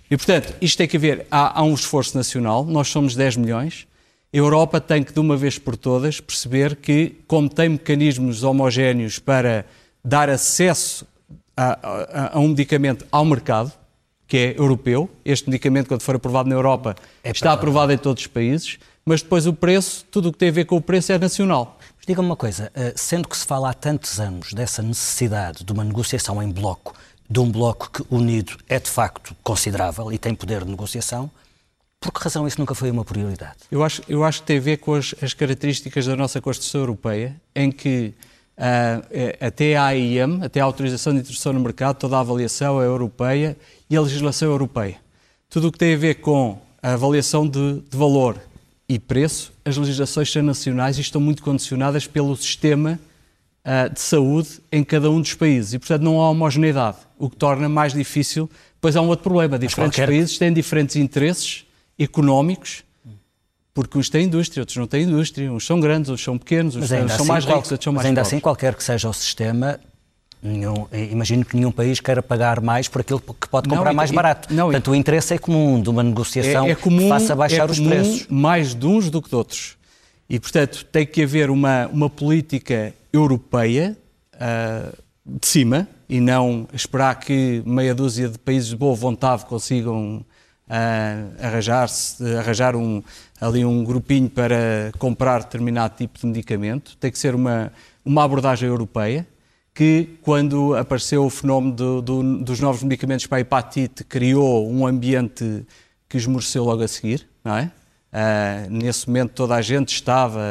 E, portanto, isto tem que haver, há, há um esforço nacional, nós somos 10 milhões, a Europa tem que, de uma vez por todas, perceber que, como tem mecanismos homogéneos para dar acesso a, a, a um medicamento ao mercado, que é europeu, este medicamento, quando for aprovado na Europa, é está aprovado em todos os países, mas depois o preço, tudo o que tem a ver com o preço é nacional. Diga-me uma coisa, eh, sendo que se fala há tantos anos dessa necessidade de uma negociação em bloco, de um bloco que unido é de facto considerável e tem poder de negociação, por que razão isso nunca foi uma prioridade? Eu acho, eu acho que tem a ver com as, as características da nossa Constituição Europeia, em que uh, até a AIM, até a autorização de introdução no mercado, toda a avaliação é europeia e a legislação é europeia. Tudo o que tem a ver com a avaliação de, de valor e preço, as legislações são nacionais e estão muito condicionadas pelo sistema uh, de saúde em cada um dos países. E, portanto, não há homogeneidade, o que torna mais difícil. Pois há um outro problema: diferentes qualquer... países têm diferentes interesses económicos, porque uns têm indústria, outros não têm indústria, uns são grandes, outros são pequenos, uns são assim, mais ricos, outros são mais Mas ainda pobres. assim, qualquer que seja o sistema, Nenhum, imagino que nenhum país queira pagar mais por aquilo que pode comprar não, mais barato. Não, Portanto, o interesse é comum de uma negociação é, é comum, que faça baixar é os preços. mais de uns do que de outros. E, portanto, tem que haver uma, uma política europeia uh, de cima e não esperar que meia dúzia de países de boa vontade consigam uh, arranjar-se, arranjar um, ali um grupinho para comprar determinado tipo de medicamento. Tem que ser uma, uma abordagem europeia que, quando apareceu o fenómeno do, do, dos novos medicamentos para a hepatite, criou um ambiente que esmoreceu logo a seguir, não é? Uh, nesse momento toda a gente estava,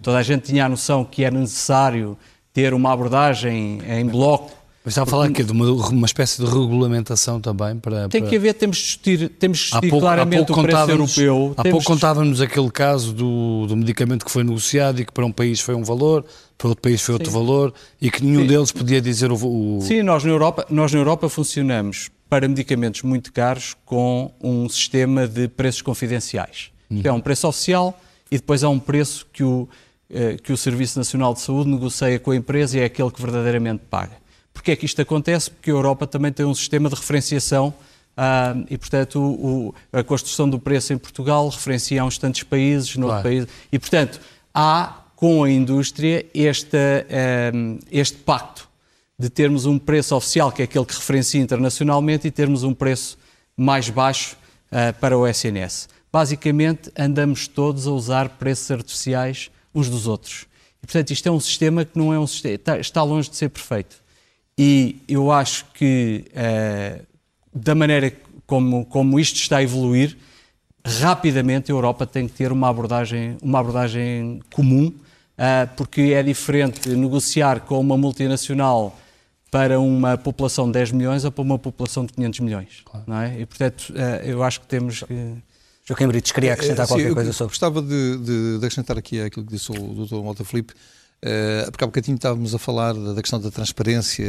toda a gente tinha a noção que era necessário ter uma abordagem em bloco mas está a falar aqui de uma, uma espécie de regulamentação também para... Tem que haver, temos de discutir, temos de discutir pouco, claramente o preço europeu. Há pouco contávamos aquele caso do, do medicamento que foi negociado e que para um país foi um valor, para outro país foi outro Sim. valor e que nenhum Sim. deles podia dizer o, o... Sim, nós na, Europa, nós na Europa funcionamos para medicamentos muito caros com um sistema de preços confidenciais. Hum. Que é um preço oficial e depois há um preço que o, eh, que o Serviço Nacional de Saúde negocia com a empresa e é aquele que verdadeiramente paga. Porquê é que isto acontece? Porque a Europa também tem um sistema de referenciação uh, e, portanto, o, a construção do preço em Portugal referencia a uns tantos países, no claro. país. E, portanto, há com a indústria este, um, este pacto de termos um preço oficial, que é aquele que referencia internacionalmente, e termos um preço mais baixo uh, para o SNS. Basicamente, andamos todos a usar preços artificiais uns dos outros. E, portanto, isto é um sistema que não é um sistema, está, longe de ser perfeito. E eu acho que, uh, da maneira como, como isto está a evoluir, rapidamente a Europa tem que ter uma abordagem, uma abordagem comum, porque é diferente negociar com uma multinacional para uma população de 10 milhões ou para uma população de 500 milhões. Claro. Não é? E, portanto, uh, eu acho que temos que... Joaquim Brites, queria acrescentar qualquer coisa sobre... Gostava de, de, de, acrescentar aqui aquilo que disse o Dr. Malta Filipe, Uh, porque há bocadinho estávamos a falar da, da questão da transparência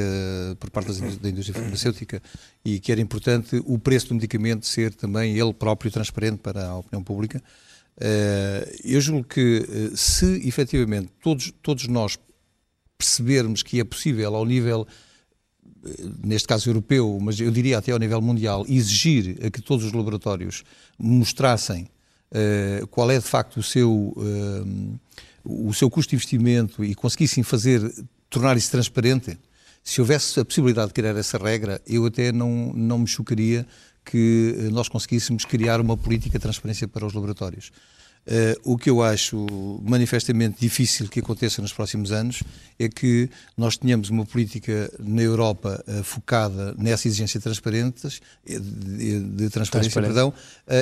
por parte das, da indústria farmacêutica e que era importante o preço do medicamento ser também ele próprio transparente para a opinião pública. Uh, eu julgo que uh, se efetivamente todos, todos nós percebermos que é possível ao nível, neste caso europeu, mas eu diria até ao nível mundial, exigir a que todos os laboratórios mostrassem qual é de facto o seu o seu custo de investimento e conseguissem fazer, tornar isso transparente, se houvesse a possibilidade de criar essa regra, eu até não, não me chocaria que nós conseguíssemos criar uma política de transparência para os laboratórios. Uh, o que eu acho manifestamente difícil que aconteça nos próximos anos é que nós tenhamos uma política na Europa uh, focada nessa exigência de, transparentes, eh, de, de transparência, perdão, uh,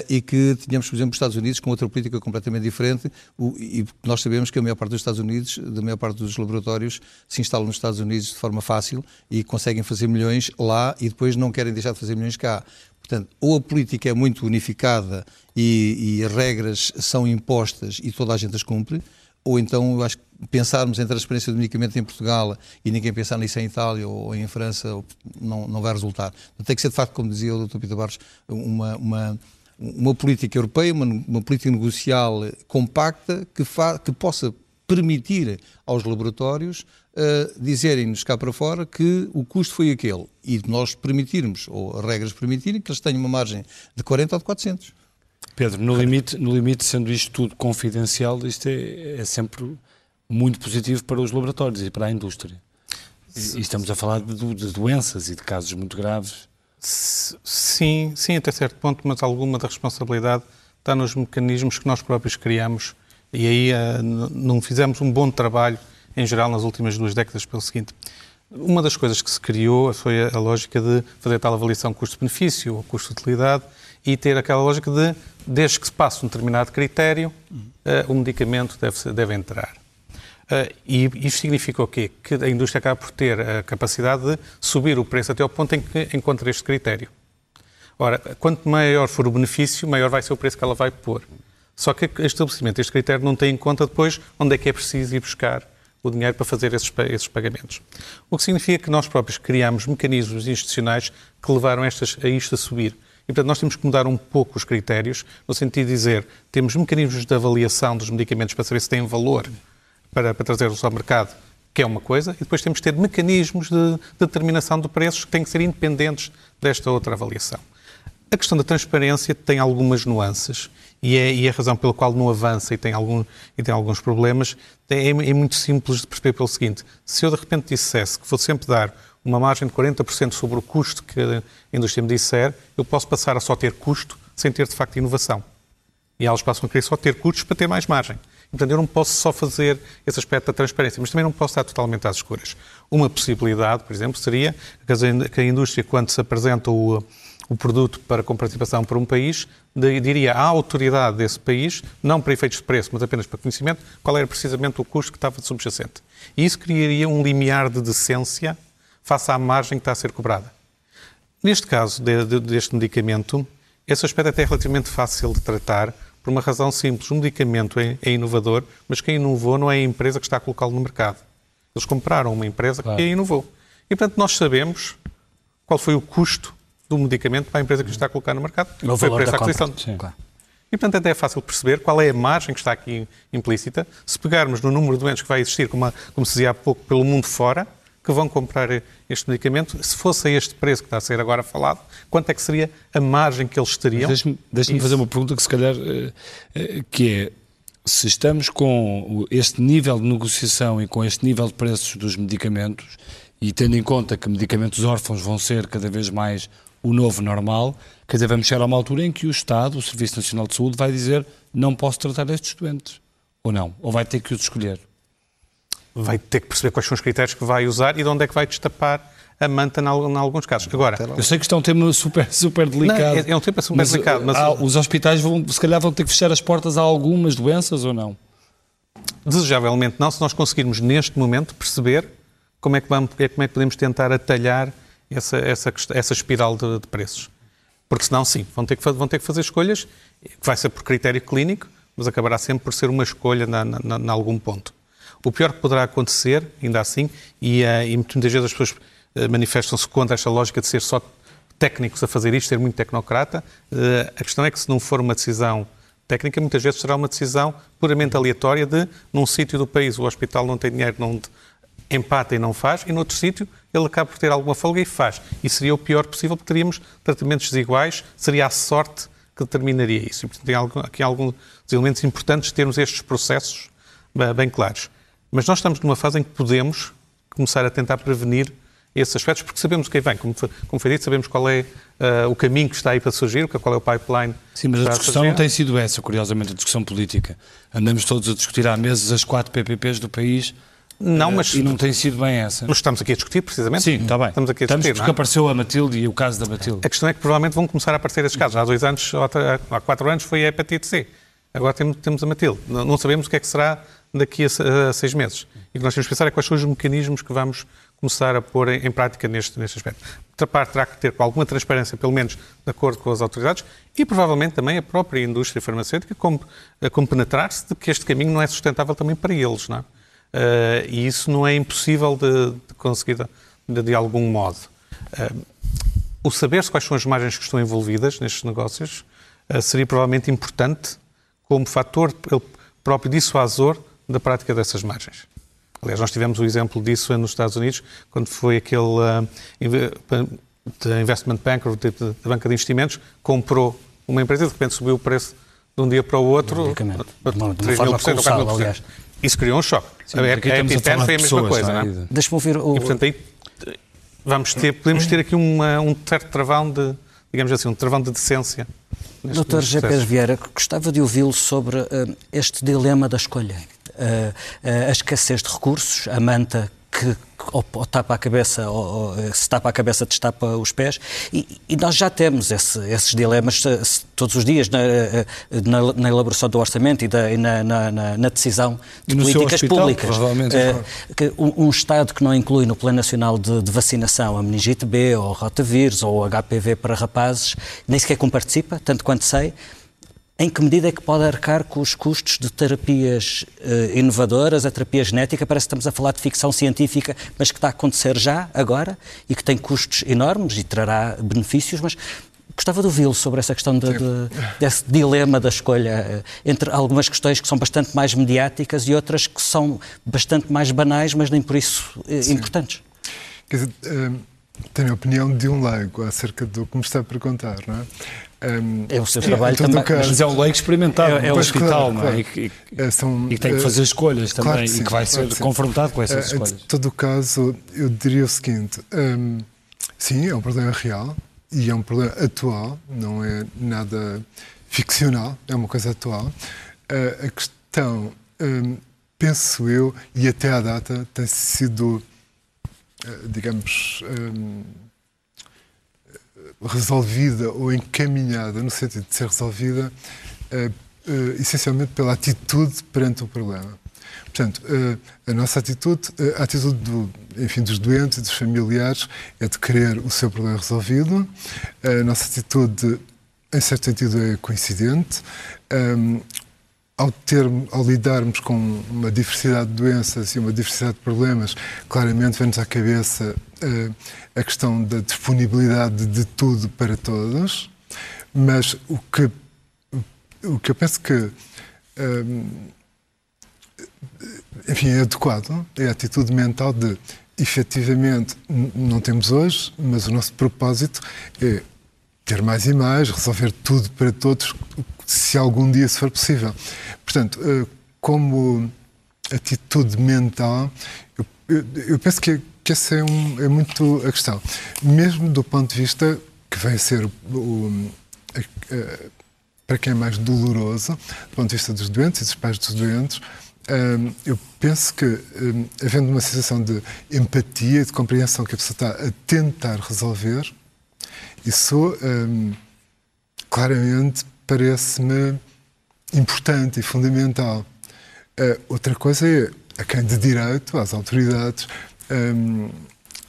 e que tenhamos, por exemplo, os Estados Unidos com outra política completamente diferente. O, e nós sabemos que a maior parte dos Estados Unidos, da maior parte dos laboratórios, se instalam nos Estados Unidos de forma fácil e conseguem fazer milhões lá e depois não querem deixar de fazer milhões cá. Portanto, ou a política é muito unificada e, e as regras são impostas e toda a gente as cumpre, ou então eu acho que pensarmos em transparência do medicamento em Portugal e ninguém pensar nisso em Itália ou em França não, não vai resultar. Tem que ser, de facto, como dizia o Dr. Pita Barros, uma, uma, uma política europeia, uma, uma política negocial compacta que, fa, que possa permitir aos laboratórios uh, dizerem-nos cá para fora que o custo foi aquele e nós permitirmos, ou as regras permitirem, que eles tenham uma margem de 40 ou de 400. Pedro, no limite, no limite sendo isto tudo confidencial, isto é, é sempre muito positivo para os laboratórios e para a indústria. E, e estamos a falar de, de doenças e de casos muito graves. Sim, sim, até certo ponto, mas alguma da responsabilidade está nos mecanismos que nós próprios criamos e aí uh, não fizemos um bom trabalho, em geral, nas últimas duas décadas, pelo seguinte. Uma das coisas que se criou foi a, lógica de fazer tal avaliação custo-benefício ou custo-utilidade e ter aquela lógica de, desde que se passe um determinado critério, uh, o medicamento deve, deve entrar. Uh, e isto significa o quê? Que a indústria acaba por ter a capacidade de subir o preço até ao ponto em que encontra este critério. Ora, quanto maior for o benefício, maior vai ser o preço que ela vai pôr. Só que este estabelecimento, este critério, não tem em conta depois onde é que é preciso ir buscar o dinheiro para fazer esses, esses pagamentos. O que significa que nós próprios criamos mecanismos institucionais que levaram estas, a isto a subir. E, portanto, nós temos que mudar um pouco os critérios, no sentido de dizer, temos mecanismos de avaliação dos medicamentos para saber se têm valor para, para trazê-los ao mercado, que é uma coisa, e depois temos que ter mecanismos de, de determinação de preços que têm que ser independentes desta outra avaliação. A questão da transparência tem algumas nuances e é, e é a razão pela qual não avança e tem, algum, e tem alguns problemas. É, é, muito simples de perceber pelo seguinte: se eu de repente dissesse que vou sempre dar uma margem de 40% sobre o custo que a indústria me disser, eu posso passar a só ter custo sem ter de facto inovação. E elas passam a querer só ter custos para ter mais margem. Portanto, eu não posso só fazer esse aspecto da transparência, mas também não posso estar totalmente às escuras. Uma possibilidade, por exemplo, seria que a indústria, quando se apresenta o, o produto para comparticipação para um país, diria à autoridade desse país, não para efeitos de preço, mas apenas para conhecimento, qual era precisamente o custo que estava subjacente. E isso criaria um limiar de decência face à margem que está a ser cobrada. Neste caso de, de, deste medicamento, esse aspecto é até relativamente fácil de tratar, por uma razão simples. O medicamento é, é inovador, mas quem inovou não é a empresa que está a colocá-lo no mercado. Eles compraram uma empresa claro. que a inovou. E, portanto, nós sabemos qual foi o custo do medicamento para a empresa que está a colocar no mercado. O foi preço da aquisição. Claro. E, portanto, até é fácil perceber qual é a margem que está aqui implícita. Se pegarmos no número de doentes que vai existir, como, a, como se dizia há pouco, pelo mundo fora, que vão comprar este medicamento, se fosse a este preço que está a ser agora falado, quanto é que seria a margem que eles teriam? Deixe-me deixe fazer uma pergunta que se calhar eh, eh, que é se estamos com este nível de negociação e com este nível de preços dos medicamentos e tendo em conta que medicamentos órfãos vão ser cada vez mais o novo normal, quer dizer, vamos chegar a uma altura em que o Estado, o Serviço Nacional de Saúde, vai dizer não posso tratar estes doentes. Ou não? Ou vai ter que os escolher? Vai ter que perceber quais são os critérios que vai usar e de onde é que vai destapar a manta em alguns casos. Agora, eu sei que isto é um tema super, super delicado. Não, é, é, um tema super mas, delicado. Mas há, os hospitais vão, se calhar vão ter que fechar as portas a algumas doenças ou não? Desejavelmente não, se nós conseguirmos neste momento perceber como é que, vamos, como é que podemos tentar atalhar essa, essa, essa espiral de, de, preços. Porque senão, sim, vão ter, que, vão ter que fazer escolhas, que vai ser por critério clínico, mas acabará sempre por ser uma escolha em algum ponto. O pior que poderá acontecer, ainda assim, e, uh, e muitas vezes as pessoas uh, manifestam-se contra esta lógica de ser só técnicos a fazer isto, ser muito tecnocrata, uh, a questão é que se não for uma decisão técnica, muitas vezes será uma decisão puramente aleatória de, num sítio do país, o hospital não tem dinheiro, não empata e não faz, e noutro sítio ele acaba por ter alguma folga e faz. E seria o pior possível, porque teríamos tratamentos desiguais, seria a sorte que determinaria isso. E, portanto, tem aqui alguns elementos importantes termos estes processos bem claros. Mas nós estamos numa fase em que podemos começar a tentar prevenir esses aspectos, porque sabemos o que vem. Como foi, como foi dito, sabemos qual é uh, o caminho que está aí para surgir, qual é o pipeline. Sim, mas a discussão não tem sido essa, curiosamente, a discussão política. Andamos todos a discutir há meses as quatro PPPs do país não, mas... E não tem sido bem essa. Mas estamos aqui a discutir, precisamente. Sim, está bem. Estamos aqui a estamos discutir, porque é? apareceu a Matilde e o caso da Matilde. A questão é que provavelmente vão começar a aparecer esses casos. Há dois anos, há quatro anos foi a hepatite C. Agora temos a Matilde. Não sabemos o que é que será daqui a seis meses. E o que nós temos que pensar é quais são os mecanismos que vamos começar a pôr em, prática neste, neste aspecto. Outra parte terá que ter alguma transparência, pelo menos de acordo com as autoridades, e provavelmente também a própria indústria farmacêutica, como, como penetrar-se de que este caminho não é sustentável também para eles, não é? Uh, e isso não é impossível de, de conseguir de, de, algum modo. Uh, o saber-se quais são as margens que estão envolvidas nestes negócios uh, seria provavelmente importante como fator próprio dissuasor da prática dessas margens. Aliás, nós tivemos o exemplo disso nos Estados Unidos, quando foi aquele uh, investment banker, da banca de investimentos, comprou uma empresa e de repente subiu o preço de um dia para o outro, de uma, de uma forma colossal, aliás. Isso criou um choque. Sim, a, EpiPen foi a mesma coisa, não é? Deixa-me ouvir o... E, portanto, aí vamos ter, podemos ter aqui uma, um certo travão de, digamos assim, um travão de decência. Doutor G. Pedro Vieira, gostava de ouvi-lo sobre uh, este dilema da escolha. Uh, uh, a escassez de recursos, a manta que ou, ou tapa a cabeça, ou, ou, eh, se tapa a cabeça, destapa os pés. E, e nós já temos esse, esses dilemas se, todos os dias na, eh, na, na, elaboração do orçamento e, da, e na, na, decisão de políticas hospital, públicas. Uh, um, um, Estado que não inclui no Plano Nacional de, de, Vacinação a meningite B, ou rotavírus, ou HPV para rapazes, nem sequer comparticipa, tanto quanto sei, em que medida é que pode arcar com os custos de terapias uh, inovadoras, a terapia genética? Parece que estamos a falar de ficção científica, mas que está a acontecer já, agora, e que tem custos enormes e trará benefícios, mas gostava de ouvi-lo sobre essa questão de, de, desse dilema da escolha uh, entre algumas questões que são bastante mais mediáticas e outras que são bastante mais banais, mas nem por isso uh, importantes. Quer dizer, tenho a opinião de um leigo acerca do que me está a perguntar, não é? Um, é o seu trabalho também. Caso, mas é um leigo experimentado é, é o hospital, claro, não é? Claro. E, e, São, e, tem que fazer escolhas também claro sim, e que vai ser confrontado com essas escolhas. Em todo o caso, eu diria o seguinte: um, sim, é um problema real e é um problema atual, não é nada ficcional, é uma coisa atual. Uh, a questão, um, penso eu, e até à data, tem sido, uh, digamos resolvida ou encaminhada no sentido de ser resolvida uh, uh, essencialmente pela atitude perante o problema. Portanto, uh, a nossa atitude, a atitude do, enfim, dos doentes e dos familiares é de querer o seu problema resolvido. A nossa atitude, em certo sentido, é coincidente. Ao, ter, ao lidarmos com uma diversidade de doenças e uma diversidade de problemas, claramente vem-nos à cabeça uh, a questão da disponibilidade de tudo para todos, mas o que, o que eu penso que uh, enfim, é adequado é a atitude mental de efetivamente não temos hoje, mas o nosso propósito é ter mais e mais, resolver tudo para todos, se algum dia se for possível. Portanto, eh, como atitude mental, eu, penso que, que essa é, um, é, muito a questão. Mesmo do ponto de vista que vai ser o, o a, a, para quem é mais doloroso, do ponto de vista dos doentes e dos pais dos doentes, um, eu penso que, um, havendo uma sensação de empatia de compreensão que a pessoa está a tentar resolver, isso um, claramente parece-me importante e fundamental. Uh, outra coisa é a quem de direito, às autoridades, um,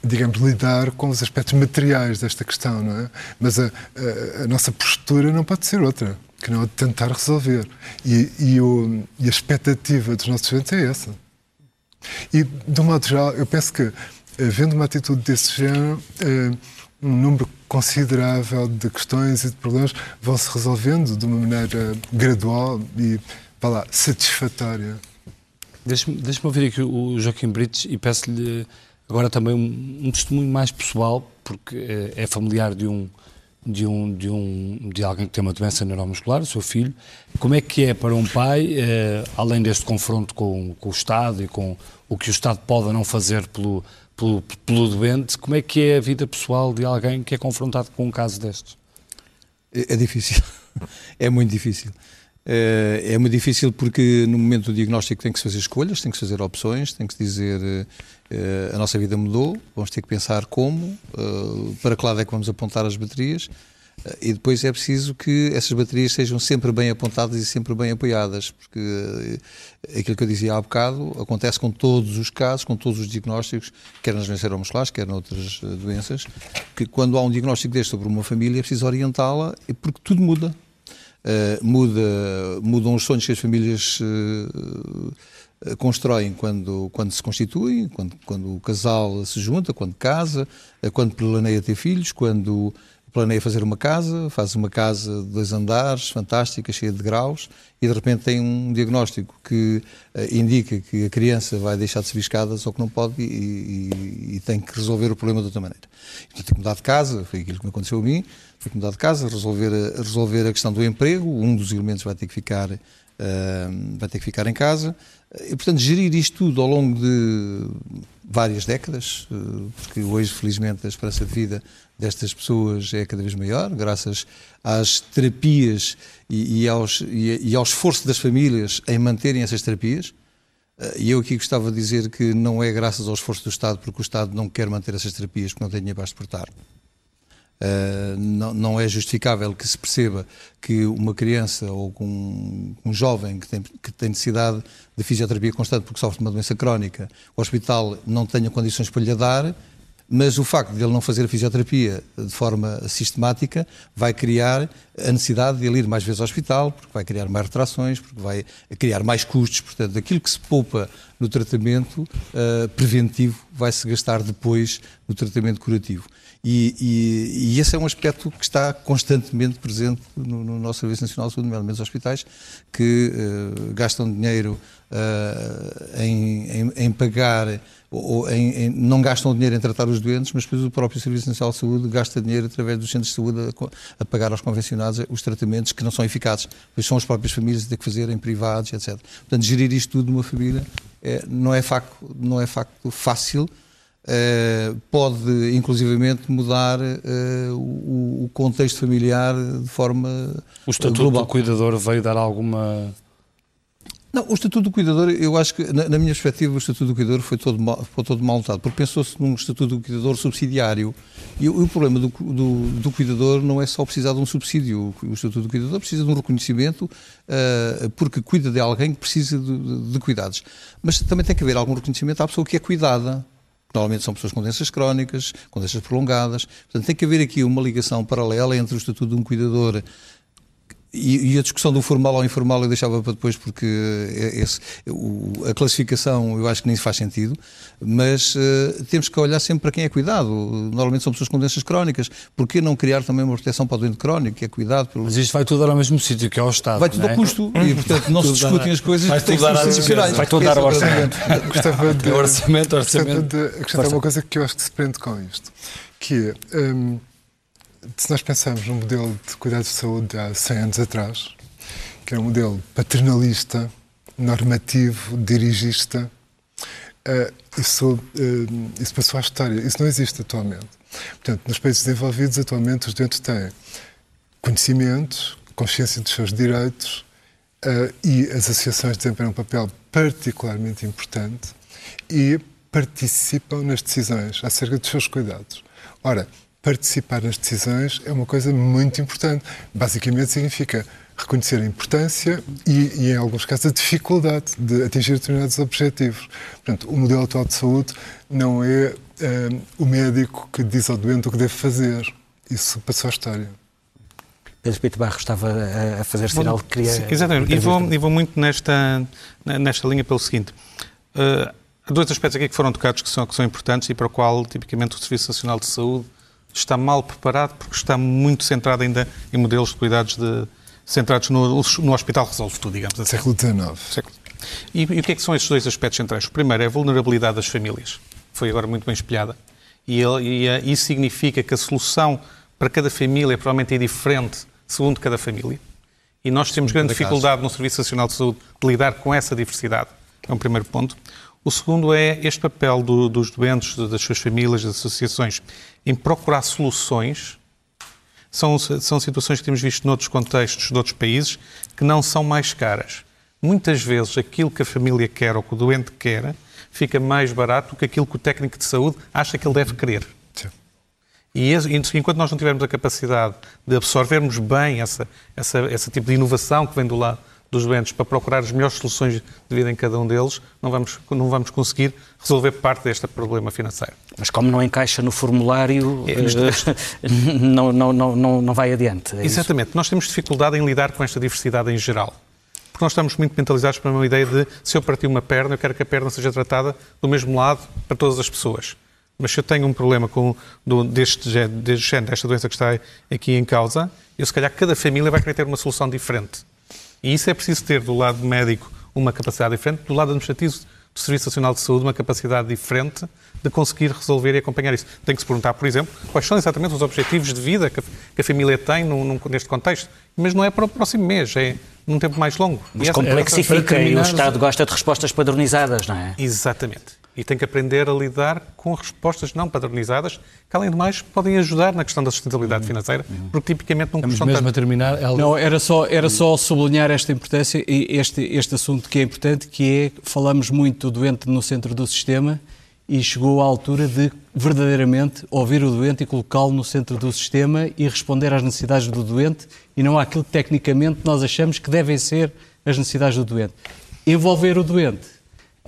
digamos, lidar com os aspectos materiais desta questão, não é? Mas a, a, a nossa postura não pode ser outra, que não é de tentar resolver. E, e, o, e a expectativa dos nossos eventos é essa. E, de um modo geral, eu penso que, havendo uma atitude desse género, uh, um número considerável de questões e de problemas vão se resolvendo de uma maneira gradual e, lá, satisfatória. Deixe-me deixe ouvir aqui o Joaquim Brites e peço-lhe agora também um, um, testemunho mais pessoal, porque é, é familiar de um, de um, de um de alguém que tem uma doença neuromuscular, o seu filho. Como é que é para um pai, eh, além deste confronto com, com, o Estado e com o que o Estado pode ou não fazer pelo, pelo, pelo doente, como é que é a vida pessoal de alguém que é confrontado com um caso destes? É, é difícil, é muito difícil. É, é, muito difícil porque no momento do diagnóstico tem que se fazer escolhas, tem que se fazer opções, tem que se dizer uh, a nossa vida mudou, vamos ter que pensar como, uh, para que lado é que vamos apontar as baterias eh, e depois é preciso que essas baterias sejam sempre bem apontadas e sempre bem apoiadas, porque eh, aquilo que eu dizia há bocado acontece com todos os casos, com todos os diagnósticos, quer nas doenças neuromusculares, quer noutras eh, doenças, que quando há um diagnóstico deste sobre uma família é preciso orientá-la, porque tudo muda. Uh, muda mudam os sonhos que as famílias uh, constroem quando, quando se constituem, quando, quando o casal se junta, quando casa, quando planeia ter filhos, quando planeia fazer uma casa, faz uma casa de dois andares, fantástica, cheia de graus, e de repente tem um diagnóstico que uh, indica que a criança vai deixar de subir escadas ou que não pode e, e, e, tem que resolver o problema de outra maneira. Então tem que mudar de casa, foi aquilo que me aconteceu a mim, foi que mudar de casa, resolver a, resolver a questão do emprego, um dos elementos vai ter que ficar, uh, vai ter que ficar em casa, e portanto gerir isto tudo ao longo de várias décadas, uh, porque hoje felizmente a esperança de vida destas pessoas é cada vez maior, graças às terapias e, e, aos, e, e ao esforço das famílias em manterem essas terapias. Eh, e eu aqui gostava de dizer que não é graças ao esforço do Estado, porque o Estado não quer manter essas terapias porque não tem dinheiro para exportar. Uh, não, não, é justificável que se perceba que uma criança ou um, um jovem que tem, que tem necessidade de fisioterapia constante porque sofre de uma doença crónica, o hospital não tenha condições para lhe dar mas o facto de ele não fazer a fisioterapia de forma sistemática vai criar a necessidade de ele ir mais vezes ao hospital, porque vai criar mais retrações, porque vai criar mais custos. Portanto, aquilo que se poupa no tratamento uh, preventivo vai-se gastar depois no tratamento curativo. E, e, e, esse é um aspecto que está constantemente presente no, no nosso Serviço Nacional de Saúde, nomeadamente os hospitais, que uh, gastam dinheiro uh, em, em, em, pagar, ou em, em, não gastam dinheiro em tratar os doentes, mas depois o próprio Serviço Nacional de Saúde gasta dinheiro através dos centros de saúde a, a pagar aos convencionados os tratamentos que não são eficazes, pois são as próprias famílias a ter que fazer em privados, etc. Portanto, gerir isto tudo numa família é, não, é facto, não é facto fácil, Uh, pode inclusivamente mudar uh, o, o, contexto familiar de forma O Estatuto global. do Cuidador veio dar alguma... Não, o Estatuto do Cuidador, eu acho que, na, na minha perspectiva, o Estatuto do Cuidador foi todo mal, foi todo porque pensou-se num Estatuto do Cuidador subsidiário. E o, o problema do, do, do, Cuidador não é só precisar de um subsídio. O Estatuto do Cuidador precisa de um reconhecimento, uh, porque cuida de alguém que precisa de, de, de cuidados. Mas também tem que haver algum reconhecimento à pessoa que é cuidada. Normalmente são pessoas com doenças crónicas, com doenças prolongadas. Portanto, tem que haver aqui uma ligação paralela entre o estatuto de um cuidador e, e, a discussão do formal ao informal eu deixava para depois porque é, esse, o, a classificação eu acho que nem faz sentido, mas uh, temos que olhar sempre para quem é cuidado. Normalmente são pessoas com doenças crónicas. Por que não criar também uma proteção para o doente crónico, que é cuidado pelo... Mas isto vai tudo dar ao mesmo sítio, que é ao Estado. Vai tudo é? ao custo e, portanto, não se discutem as coisas vai tudo dar Vai tudo dar ao orçamento. Gostava de, orçamento, orçamento. de acrescentar uma coisa que eu acho que se prende com isto, que é... Um, se nós pensarmos no modelo de cuidados de saúde de há 100 anos atrás, que é um modelo paternalista, normativo, dirigista, uh, isso, uh, isso passou à história. Isso não existe atualmente. Portanto, nos países desenvolvidos, atualmente, os doentes têm conhecimento, consciência dos seus direitos uh, e as associações desempenham um papel particularmente importante e participam nas decisões acerca dos seus cuidados. Ora, participar nas decisões é uma coisa muito importante. Basicamente significa reconhecer a importância e, e, em alguns casos, a dificuldade de atingir determinados objetivos. Portanto, o modelo atual de saúde não é um, o médico que diz ao doente o que deve fazer. Isso passou à história. Pedro Barros estava a fazer sinal que queria... Exatamente, e vou, e vou muito nesta, nesta linha pelo seguinte. Uh, há dois aspectos aqui que foram tocados que são, que são importantes e para o qual, tipicamente, o Serviço Nacional de Saúde está mal preparado porque está muito centrado ainda em modelos de cuidados de, centrados no, no hospital resolve tudo, digamos assim. Século XIX. E, e, o que é que são estes dois aspectos centrais? O primeiro é a vulnerabilidade das famílias. Foi agora muito bem espelhada. E, e, e isso significa que a solução para cada família provavelmente é diferente segundo cada família. E nós temos grande dificuldade no Serviço Nacional de Saúde de lidar com essa diversidade. É um primeiro ponto. O segundo é este papel do, dos doentes, das suas famílias, das associações, em procurar soluções. São, são situações que temos visto noutros contextos de outros países que não são mais caras. Muitas vezes aquilo que a família quer ou que o doente quer fica mais barato do que aquilo que o técnico de saúde acha que ele deve querer. E enquanto nós não tivermos a capacidade de absorvermos bem essa, essa, esse tipo de inovação que vem do lado dos doentes para procurar as melhores soluções de vida em cada um deles, não vamos, não vamos conseguir resolver parte deste problema financeiro. Mas como não encaixa no formulário, é, não, não, não, não vai adiante. É Exatamente. Isso? Nós temos dificuldade em lidar com esta diversidade em geral. Porque nós estamos muito mentalizados para uma ideia de se eu partir uma perna, eu quero que a perna seja tratada do mesmo lado para todas as pessoas. Mas se eu tenho um problema com, do, deste, deste desta doença que está aqui em causa, eu se calhar cada família vai querer ter uma solução diferente. E isso é preciso ter do lado médico uma capacidade diferente, do lado administrativo do Serviço Nacional de Saúde uma capacidade diferente de conseguir resolver e acompanhar isso. Tem que se perguntar, por exemplo, quais são exatamente os objetivos de vida que a, que a família tem num, num, neste contexto. Mas não é para o próximo mês, é num tempo mais longo. Mas complexifica e o Estado gosta de respostas padronizadas, não é? Exatamente. E tem que aprender a lidar com respostas não padronizadas, que além de mais podem ajudar na questão da sustentabilidade financeira, porque tipicamente não custam mesmo tanto. a terminar. Ela... Não, era só, era só sublinhar esta importância e este, este assunto que é importante, que é, falamos muito do doente no centro do sistema e chegou à altura de verdadeiramente ouvir o doente e colocá-lo no centro do sistema e responder às necessidades do doente e não àquilo que tecnicamente nós achamos que devem ser as necessidades do doente. Envolver o doente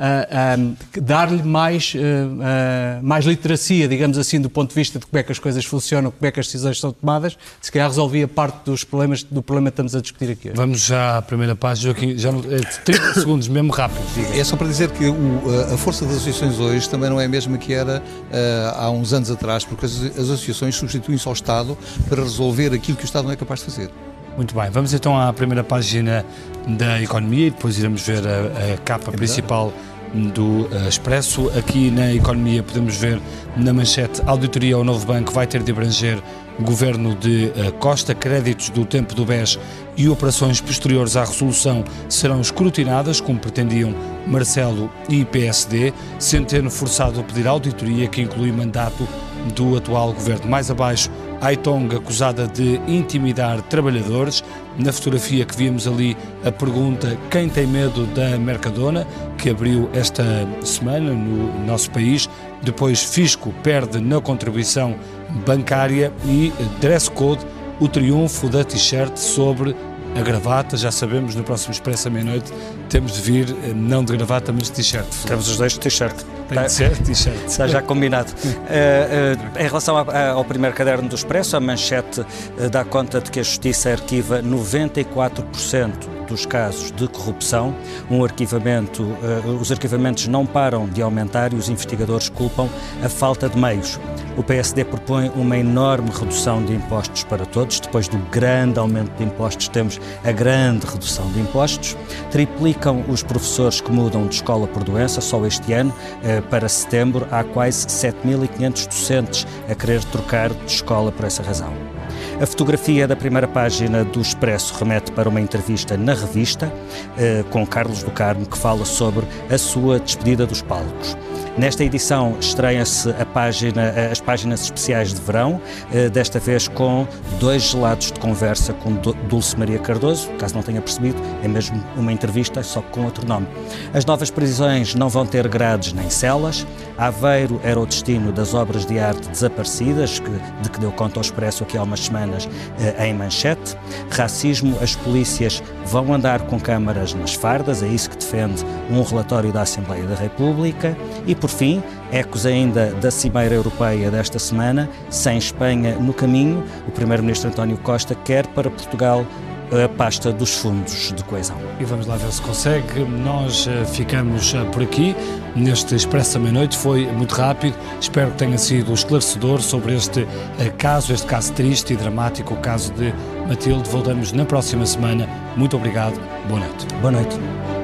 uh, dar-lhe mais, uh, uh, mais literacia, digamos assim, do ponto de vista de como é que as coisas funcionam, como é que as decisões são tomadas, se calhar resolvia parte dos problemas, do problema que estamos a discutir aqui hoje. Vamos já à primeira página, Joaquim, já no, 30 é segundos, mesmo rápido. Diga. É só para dizer que o, a força das associações hoje também não é a mesma que era há uns anos atrás, porque as, as associações substituem-se ao Estado para resolver aquilo que o Estado não é capaz de fazer. Muito bem, vamos então à primeira página da economia e depois iremos ver a, a capa é principal do uh, Expresso. Aqui na economia podemos ver na manchete auditoria ao novo banco vai ter de abranger governo de uh, Costa, créditos do tempo do BES e operações posteriores à resolução serão escrutinadas, como pretendiam Marcelo e PSD, Centeno forçado a pedir auditoria que inclui mandato do atual governo. Mais abaixo, Aitong acusada de intimidar trabalhadores. Na fotografia que vimos ali, a pergunta quem tem medo da Mercadona, que abriu esta semana no nosso país. Depois, Fisco perde na contribuição bancária e dress code, o triunfo da t-shirt sobre a gravata, já sabemos, no próximo Expresso à meia-noite temos de vir, eh, não de gravata, mas de t-shirt. Temos os dois de t-shirt. Tem de ser t-shirt. Está já combinado. uh, uh, em relação ao primeiro caderno do Expresso, a manchete uh, dá conta de que a Justiça arquiva 94% dos casos de corrupção. Um arquivamento, uh, os arquivamentos não param de aumentar e os investigadores culpam a falta de meios. O PSD propõe uma enorme redução de impostos para todos. Depois do grande aumento de impostos, temos a grande redução de impostos. Triplicam os professores que mudam de escola por doença. Só este ano, para setembro, há quase 7.500 docentes a querer trocar de escola por essa razão. A fotografia da primeira página do Expresso remete para uma entrevista na revista eh, com Carlos do Carmo, que fala sobre a sua despedida dos palcos. Nesta edição estreia-se página, as páginas especiais de verão, eh, desta vez com dois gelados de conversa com Dulce Maria Cardoso, caso não tenha percebido, é mesmo uma entrevista, só com outro nome. As novas prisões não vão ter grades nem celas. Aveiro era o destino das obras de arte desaparecidas, que, de que deu conta ao Expresso aqui há umas semanas eh, em manchete. Racismo, as polícias vão andar com câmaras nas fardas, é isso que defende um relatório da Assembleia da República. E por fim, ecos ainda da Cimeira Europeia desta semana, sem Espanha no caminho, o Primeiro-Ministro António Costa quer para Portugal a pasta dos fundos de coesão. E vamos lá ver se consegue. Nós uh, ficamos uh, por aqui neste Expresso da Meia-Noite. Foi muito rápido. Espero que tenha sido esclarecedor sobre este uh, caso, este caso triste e dramático, o caso de Matilde. Voltamos na próxima semana. Muito obrigado. Boa noite. Boa noite.